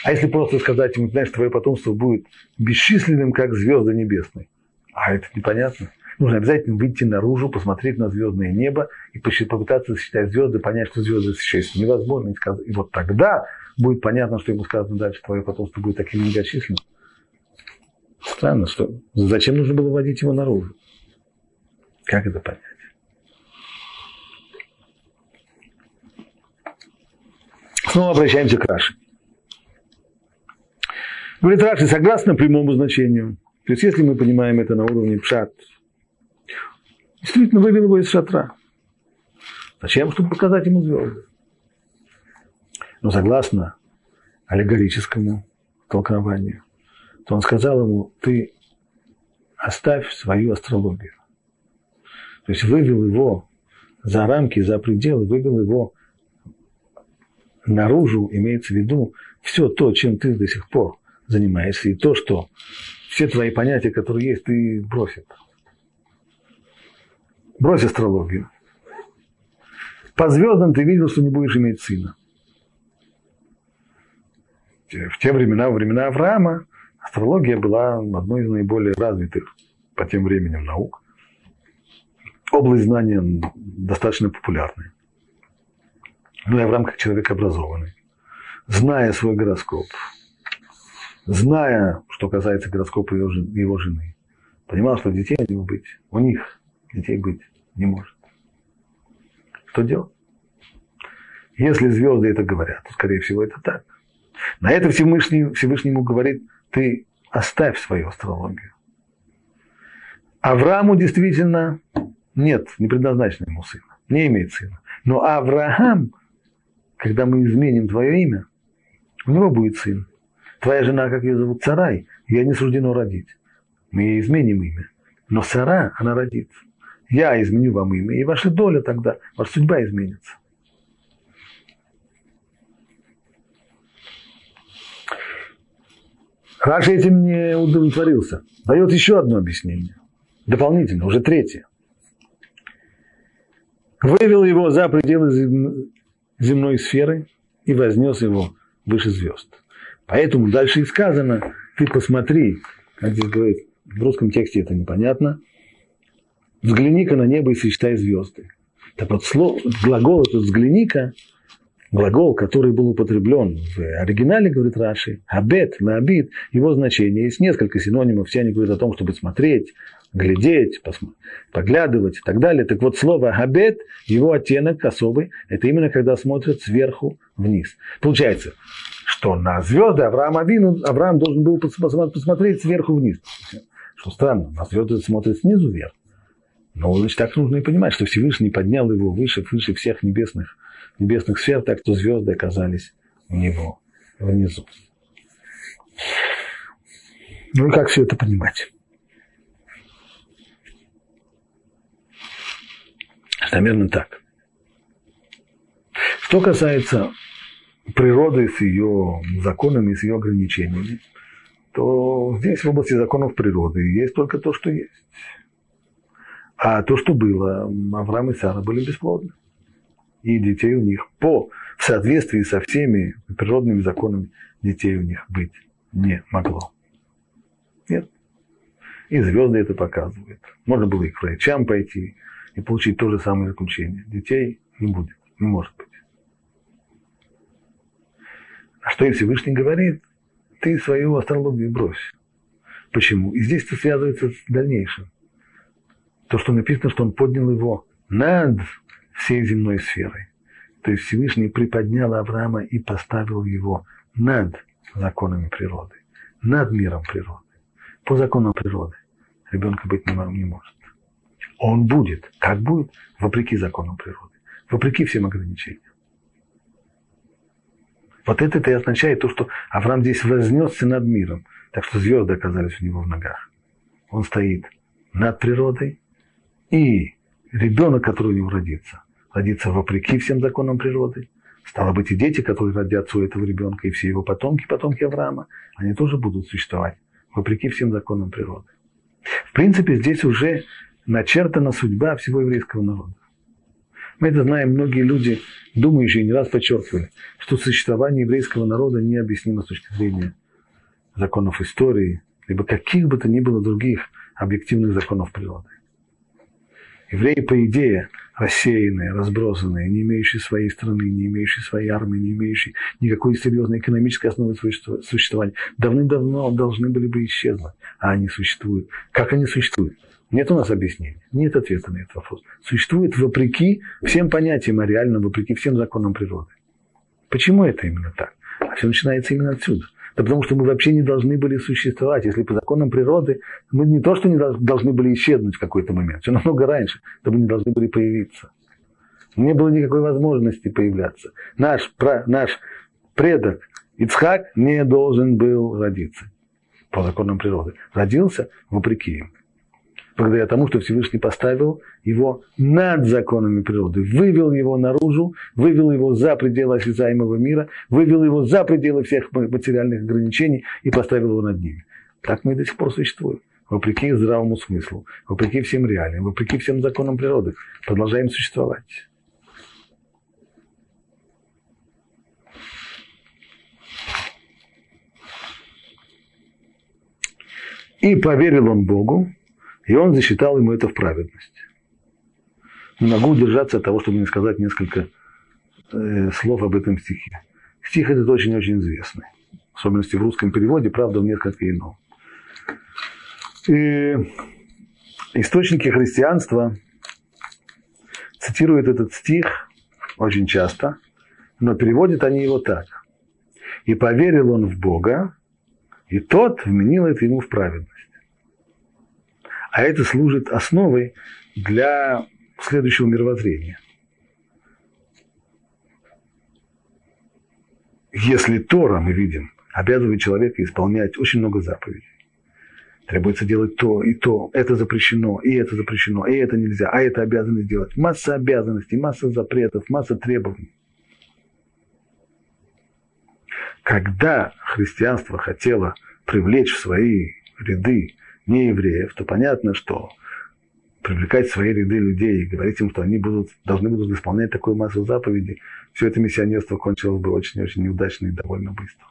A: А если просто сказать ему, знаешь, твое потомство будет бесчисленным, как звезды небесные. А это непонятно. Нужно обязательно выйти наружу, посмотреть на звездное небо и попытаться сосчитать звезды, понять, что звезды сосчитать невозможно. И вот тогда будет понятно, что ему сказано дальше, твое потомство будет таким многочисленным. Странно, что зачем нужно было водить его наружу? Как это понять? Снова обращаемся к Раши. Говорит Раши, согласно прямому значению. То есть, если мы понимаем это на уровне пшат, действительно вывел его из шатра. Зачем? Чтобы показать ему звезды. Но согласно аллегорическому толкованию, то он сказал ему, ты оставь свою астрологию. То есть вывел его за рамки, за пределы, вывел его наружу имеется в виду все то, чем ты до сих пор занимаешься, и то, что все твои понятия, которые есть, ты бросит. Брось астрологию. По звездам ты видел, что не будешь иметь сына. В те времена, во времена Авраама, астрология была одной из наиболее развитых по тем временем наук. Область знания достаточно популярная. Ну, Авраам как человек образованный, зная свой гороскоп, зная, что касается гороскопа его жены, понимал, что детей у него быть, у них детей быть не может. Что делать? Если звезды это говорят, то, скорее всего, это так. На это Всевышний, Всевышнему говорит, ты оставь свою астрологию. Аврааму действительно нет, не предназначено ему сына, не имеет сына. Но Авраам, когда мы изменим твое имя, у него будет сын. Твоя жена, как ее зовут, Царай, ей не суждено родить. Мы ей изменим имя. Но Сара, она родится. Я изменю вам имя, и ваша доля тогда, ваша судьба изменится. Раши этим не удовлетворился. Дает еще одно объяснение. Дополнительно, уже третье. Вывел его за пределы земной сферы и вознес его выше звезд. Поэтому дальше и сказано, ты посмотри, как здесь говорит, в русском тексте это непонятно, взгляни-ка на небо и сочетай звезды. Так вот, слово, глагол этот взгляни-ка глагол, который был употреблен в оригинале, говорит Раши, абет, лабит, его значение, есть несколько синонимов, все они говорят о том, чтобы смотреть, глядеть, поглядывать и так далее. Так вот, слово абет, его оттенок особый, это именно когда смотрят сверху вниз. Получается, что на звезды Авраам Абину, Авраам должен был посмотреть сверху вниз. Что странно, на звезды смотрят снизу вверх. Но значит, так нужно и понимать, что Всевышний поднял его выше, выше всех небесных небесных сфер, так что звезды оказались у него внизу. Ну и как все это понимать? Наверное, так. Что касается природы с ее законами, с ее ограничениями, то здесь в области законов природы есть только то, что есть. А то, что было, Авраам и Сара были бесплодны и детей у них по в соответствии со всеми природными законами детей у них быть не могло. Нет. И звезды это показывают. Можно было и к врачам пойти и получить то же самое заключение. Детей не будет, не может быть. А что и Всевышний говорит, ты свою астрологию брось. Почему? И здесь это связывается с дальнейшим. То, что написано, что он поднял его над всей земной сферой. То есть Всевышний приподнял Авраама и поставил его над законами природы, над миром природы. По законам природы ребенка быть не может. Он будет. Как будет? Вопреки законам природы. Вопреки всем ограничениям. Вот это и означает то, что Авраам здесь вознесся над миром. Так что звезды оказались у него в ногах. Он стоит над природой, и ребенок, который у него родится, родиться вопреки всем законам природы. Стало быть, и дети, которые родятся у этого ребенка, и все его потомки, потомки Авраама, они тоже будут существовать вопреки всем законам природы. В принципе, здесь уже начертана судьба всего еврейского народа. Мы это знаем, многие люди, думающие, не раз подчеркивали, что существование еврейского народа необъяснимо с точки зрения законов истории, либо каких бы то ни было других объективных законов природы. Евреи, по идее, рассеянные, разбросанные, не имеющие своей страны, не имеющие своей армии, не имеющие никакой серьезной экономической основы существования, давным-давно должны были бы исчезнуть, а они существуют. Как они существуют? Нет у нас объяснения, нет ответа на этот вопрос. Существуют вопреки всем понятиям о реальном, вопреки всем законам природы. Почему это именно так? А все начинается именно отсюда – да потому что мы вообще не должны были существовать. Если по законам природы мы не то, что не должны были исчезнуть в какой-то момент, все намного раньше, то мы не должны были появиться. Не было никакой возможности появляться. Наш, пра, наш предок Ицхак не должен был родиться по законам природы. Родился вопреки им благодаря тому, что Всевышний поставил его над законами природы, вывел его наружу, вывел его за пределы осязаемого мира, вывел его за пределы всех материальных ограничений и поставил его над ними. Так мы до сих пор существуем. Вопреки здравому смыслу, вопреки всем реалиям, вопреки всем законам природы, продолжаем существовать. И поверил он Богу, и он засчитал ему это в праведность. Не могу удержаться от того, чтобы не сказать несколько э, слов об этом стихе. Стих этот очень-очень известный. В особенности в русском переводе, правда, в несколько ином. И источники христианства цитируют этот стих очень часто, но переводят они его так. И поверил он в Бога, и тот вменил это ему в праведность. А это служит основой для следующего мировоззрения. Если Тора, мы видим, обязывает человека исполнять очень много заповедей, требуется делать то и то, это запрещено, и это запрещено, и это нельзя, а это обязаны делать. Масса обязанностей, масса запретов, масса требований. Когда христианство хотело привлечь в свои ряды неевреев, то понятно, что привлекать в свои ряды людей и говорить им, что они будут, должны будут исполнять такую массу заповедей, все это миссионерство кончилось бы очень-очень неудачно и довольно быстро.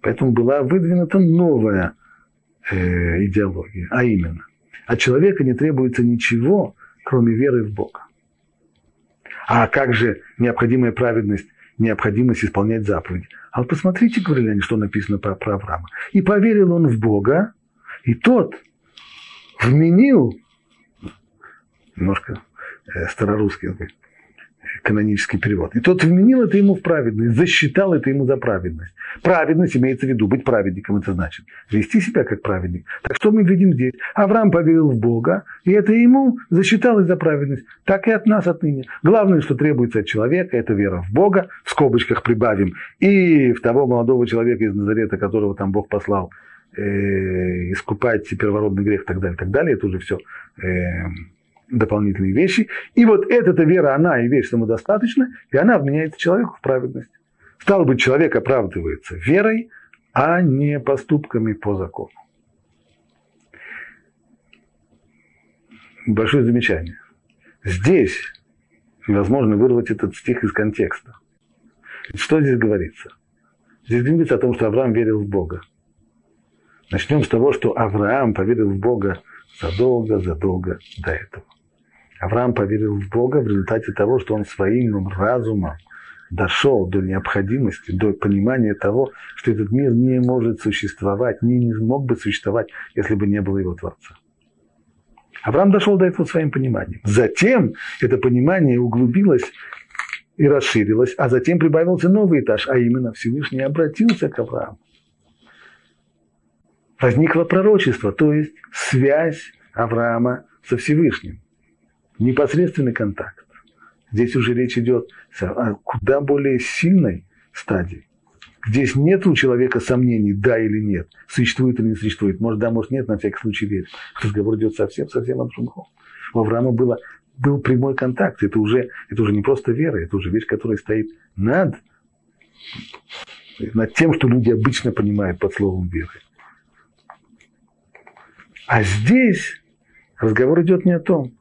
A: Поэтому была выдвинута новая э, идеология, а именно, от человека не требуется ничего, кроме веры в Бога. А как же необходимая праведность, необходимость исполнять заповеди? А вот посмотрите, говорили они, что написано про, про Авраама. И поверил он в Бога, и тот вменил, немножко э, старорусский канонический перевод. И тот вменил это ему в праведность, засчитал это ему за праведность. Праведность имеется в виду, быть праведником, это значит вести себя как праведник. Так что мы видим здесь? Авраам поверил в Бога, и это ему засчиталось за праведность. Так и от нас отныне. Главное, что требуется от человека, это вера в Бога, в скобочках прибавим, и в того молодого человека из Назарета, которого там Бог послал, э, искупать первородный грех и так далее, и так далее. Это уже все э, дополнительные вещи. И вот эта вера, она и вещь самодостаточна, и она вменяет человеку в праведность. Стало быть, человек оправдывается верой, а не поступками по закону. Большое замечание. Здесь невозможно вырвать этот стих из контекста. Что здесь говорится? Здесь говорится о том, что Авраам верил в Бога. Начнем с того, что Авраам поверил в Бога задолго-задолго до этого. Авраам поверил в Бога в результате того, что он своим разумом дошел до необходимости, до понимания того, что этот мир не может существовать, не, не мог бы существовать, если бы не было его Творца. Авраам дошел до этого своим пониманием. Затем это понимание углубилось и расширилось, а затем прибавился новый этаж, а именно Всевышний обратился к Аврааму. Возникло пророчество, то есть связь Авраама со Всевышним непосредственный контакт. Здесь уже речь идет о куда более сильной стадии. Здесь нет у человека сомнений, да или нет, существует или не существует. Может, да, может, нет, на всякий случай верит. Разговор идет совсем-совсем о другом. У Авраама было, был прямой контакт. Это уже, это уже не просто вера, это уже вещь, которая стоит над, над тем, что люди обычно понимают под словом веры. А здесь разговор идет не о том.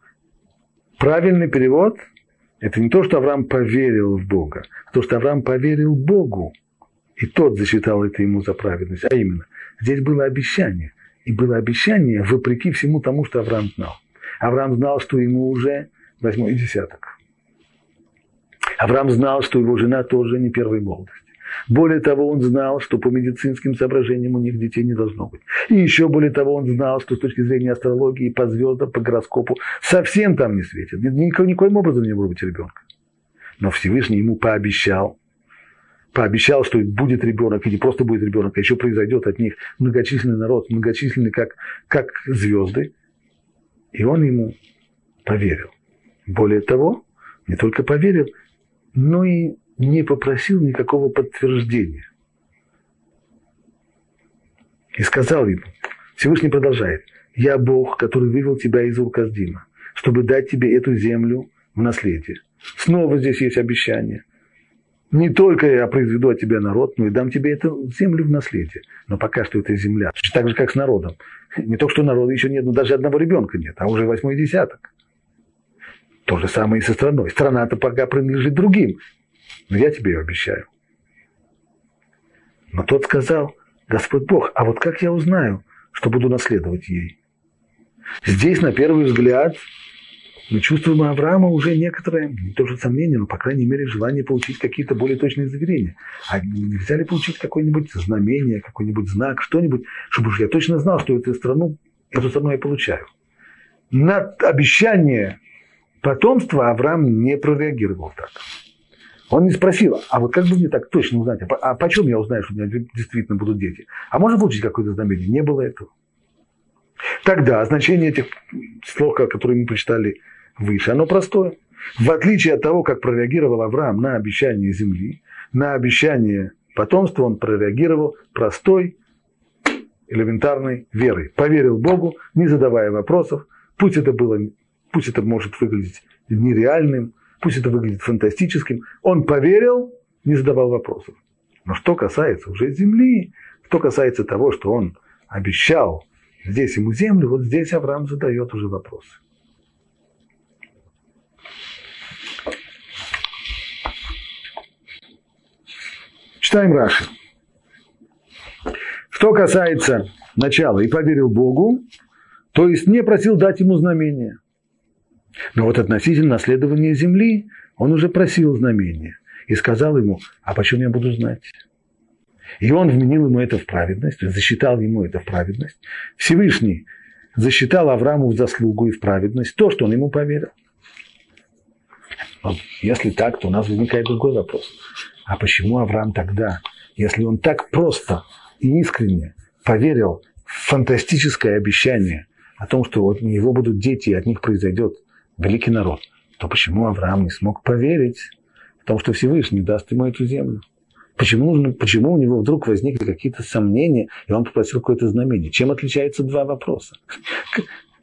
A: Правильный перевод – это не то, что Авраам поверил в Бога, а то, что Авраам поверил Богу, и тот засчитал это ему за праведность. А именно, здесь было обещание. И было обещание вопреки всему тому, что Авраам знал. Авраам знал, что ему уже восьмой десяток. Авраам знал, что его жена тоже не первой молодости. Более того, он знал, что по медицинским соображениям у них детей не должно быть. И еще более того, он знал, что с точки зрения астрологии, по звездам, по гороскопу, совсем там не светит. Никаким, никоим образом не может быть ребенка. Но Всевышний ему пообещал, пообещал, что будет ребенок, и не просто будет ребенок, а еще произойдет от них многочисленный народ, многочисленный, как, как звезды. И он ему поверил. Более того, не только поверил, но и не попросил никакого подтверждения. И сказал ему, Всевышний продолжает, «Я Бог, который вывел тебя из Урказдима, чтобы дать тебе эту землю в наследие». Снова здесь есть обещание. Не только я произведу от тебя народ, но и дам тебе эту землю в наследие. Но пока что это земля. Так же, как с народом. Не только что народа еще нет, но даже одного ребенка нет, а уже восьмой десяток. То же самое и со страной. Страна-то пока принадлежит другим но я тебе ее обещаю. Но тот сказал, Господь Бог, а вот как я узнаю, что буду наследовать ей? Здесь, на первый взгляд, мы чувствуем у Авраама уже некоторое, не то же сомнение, но, по крайней мере, желание получить какие-то более точные заверения. А нельзя ли получить какое-нибудь знамение, какой-нибудь знак, что-нибудь, чтобы я точно знал, что эту страну, эту страну я получаю. На обещание потомства Авраам не прореагировал так. Он не спросил, а вот как бы мне так точно узнать, а, по, а я узнаю, что у меня действительно будут дети? А можно получить какое-то знамение? Не было этого. Тогда значение этих слов, которые мы прочитали выше, оно простое. В отличие от того, как прореагировал Авраам на обещание земли, на обещание потомства, он прореагировал простой, элементарной верой. Поверил Богу, не задавая вопросов. Пусть это было, пусть это может выглядеть нереальным, пусть это выглядит фантастическим. Он поверил, не задавал вопросов. Но что касается уже земли, что касается того, что он обещал здесь ему землю, вот здесь Авраам задает уже вопросы. Читаем Раши. Что касается начала и поверил Богу, то есть не просил дать ему знамение. Но вот относительно наследования земли он уже просил знамения и сказал ему, а почему я буду знать? И он вменил ему это в праведность, засчитал ему это в праведность. Всевышний засчитал Аврааму в заслугу и в праведность то, что он ему поверил. Если так, то у нас возникает другой вопрос. А почему Авраам тогда, если он так просто и искренне поверил в фантастическое обещание о том, что у него будут дети, и от них произойдет великий народ, то почему Авраам не смог поверить в том, что Всевышний даст ему эту землю? Почему, нужно, почему у него вдруг возникли какие-то сомнения, и он попросил какое-то знамение? Чем отличаются два вопроса?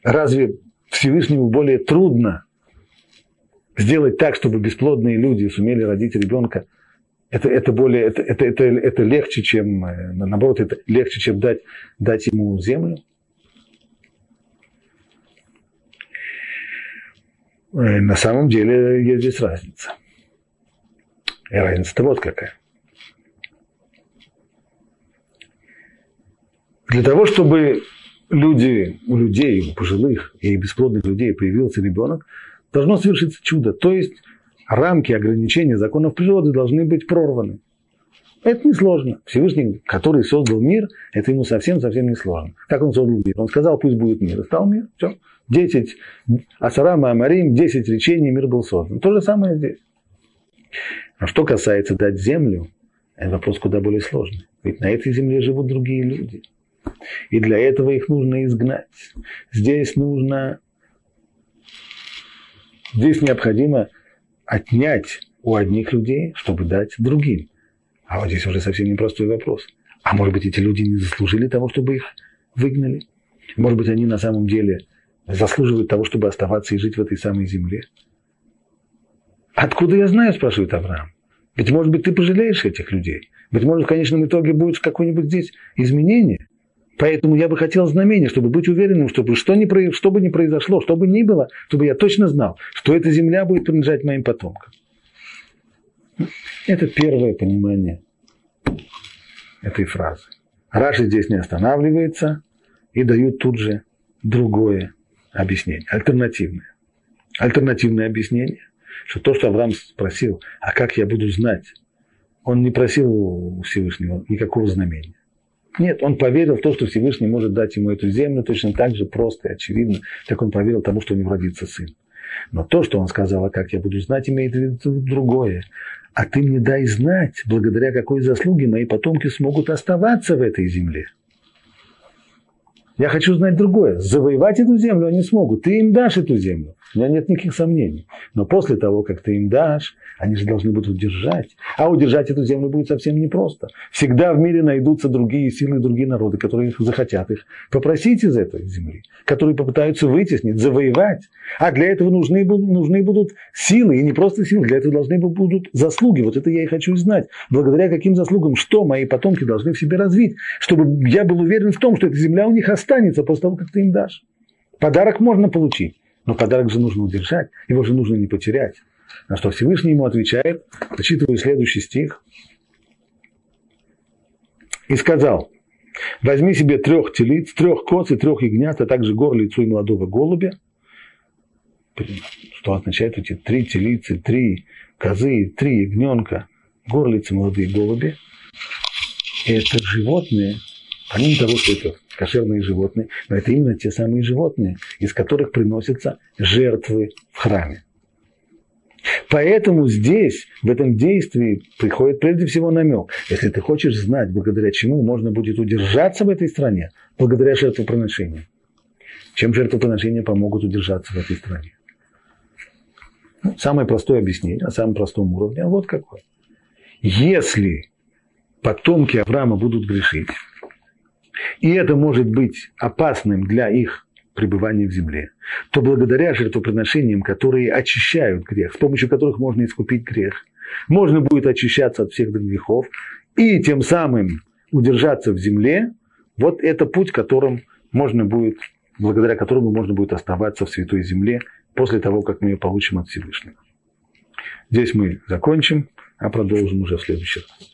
A: Разве Всевышнему более трудно сделать так, чтобы бесплодные люди сумели родить ребенка? Это, это, более, это, это, это, это легче, чем, э, наоборот, это легче, чем дать, дать ему землю? На самом деле есть здесь разница. И разница-то вот какая. Для того, чтобы люди, у людей, у пожилых и бесплодных людей появился ребенок, должно совершиться чудо. То есть рамки ограничения законов природы должны быть прорваны. Это несложно. Всевышний, который создал мир, это ему совсем-совсем не сложно. Как он создал мир? Он сказал, пусть будет мир. И стал мир. Все. Десять Асарама Амарим, десять речений, мир был создан. То же самое здесь. А что касается дать землю, это вопрос куда более сложный. Ведь на этой земле живут другие люди. И для этого их нужно изгнать. Здесь нужно, здесь необходимо отнять у одних людей, чтобы дать другим. А вот здесь уже совсем непростой вопрос. А может быть, эти люди не заслужили того, чтобы их выгнали? Может быть, они на самом деле заслуживают того, чтобы оставаться и жить в этой самой земле? Откуда я знаю, спрашивает Авраам. Ведь, может быть, ты пожалеешь этих людей. Быть может, в конечном итоге будет какое-нибудь здесь изменение. Поэтому я бы хотел знамения, чтобы быть уверенным, чтобы что, ни, что бы ни произошло, что бы ни было, чтобы я точно знал, что эта земля будет принадлежать моим потомкам. Это первое понимание этой фразы. Раши здесь не останавливается и дают тут же другое объяснение, альтернативное. Альтернативное объяснение, что то, что Авраам спросил, а как я буду знать, он не просил у Всевышнего никакого знамения. Нет, он поверил в то, что Всевышний может дать ему эту землю точно так же просто и очевидно, как он поверил тому, что у него родится сын. Но то, что он сказал, а как я буду знать, имеет в виду другое. А ты мне дай знать, благодаря какой заслуге мои потомки смогут оставаться в этой земле. Я хочу знать другое. Завоевать эту землю они смогут. Ты им дашь эту землю. У меня нет никаких сомнений. Но после того, как ты им дашь, они же должны будут удержать. А удержать эту землю будет совсем непросто. Всегда в мире найдутся другие силы, другие народы, которые захотят их попросить из этой земли, которые попытаются вытеснить, завоевать. А для этого нужны нужны будут силы, и не просто силы, для этого должны будут заслуги. Вот это я и хочу знать. Благодаря каким заслугам, что мои потомки должны в себе развить, чтобы я был уверен в том, что эта земля у них останется после того, как ты им дашь. Подарок можно получить. Но подарок же нужно удержать, его же нужно не потерять. На что Всевышний ему отвечает, зачитываю следующий стих. И сказал, возьми себе трех телиц, трех коз и трех ягнят, а также горлицу и молодого голубя. Что означает эти три телицы, три козы, три ягненка, горлицы, молодые голуби. И это животные, помимо того, что это кошерные животные, но это именно те самые животные, из которых приносятся жертвы в храме. Поэтому здесь, в этом действии, приходит прежде всего намек. Если ты хочешь знать, благодаря чему можно будет удержаться в этой стране, благодаря жертвоприношению, чем жертвоприношения помогут удержаться в этой стране? Ну, самое простое объяснение, на самом простом уровне, а вот какое. Если потомки Авраама будут грешить, и это может быть опасным для их пребывания в земле, то благодаря жертвоприношениям, которые очищают грех, с помощью которых можно искупить грех, можно будет очищаться от всех грехов и тем самым удержаться в земле, вот это путь, которым можно будет, благодаря которому можно будет оставаться в Святой Земле после того, как мы ее получим от Всевышнего. Здесь мы закончим, а продолжим уже в следующий раз.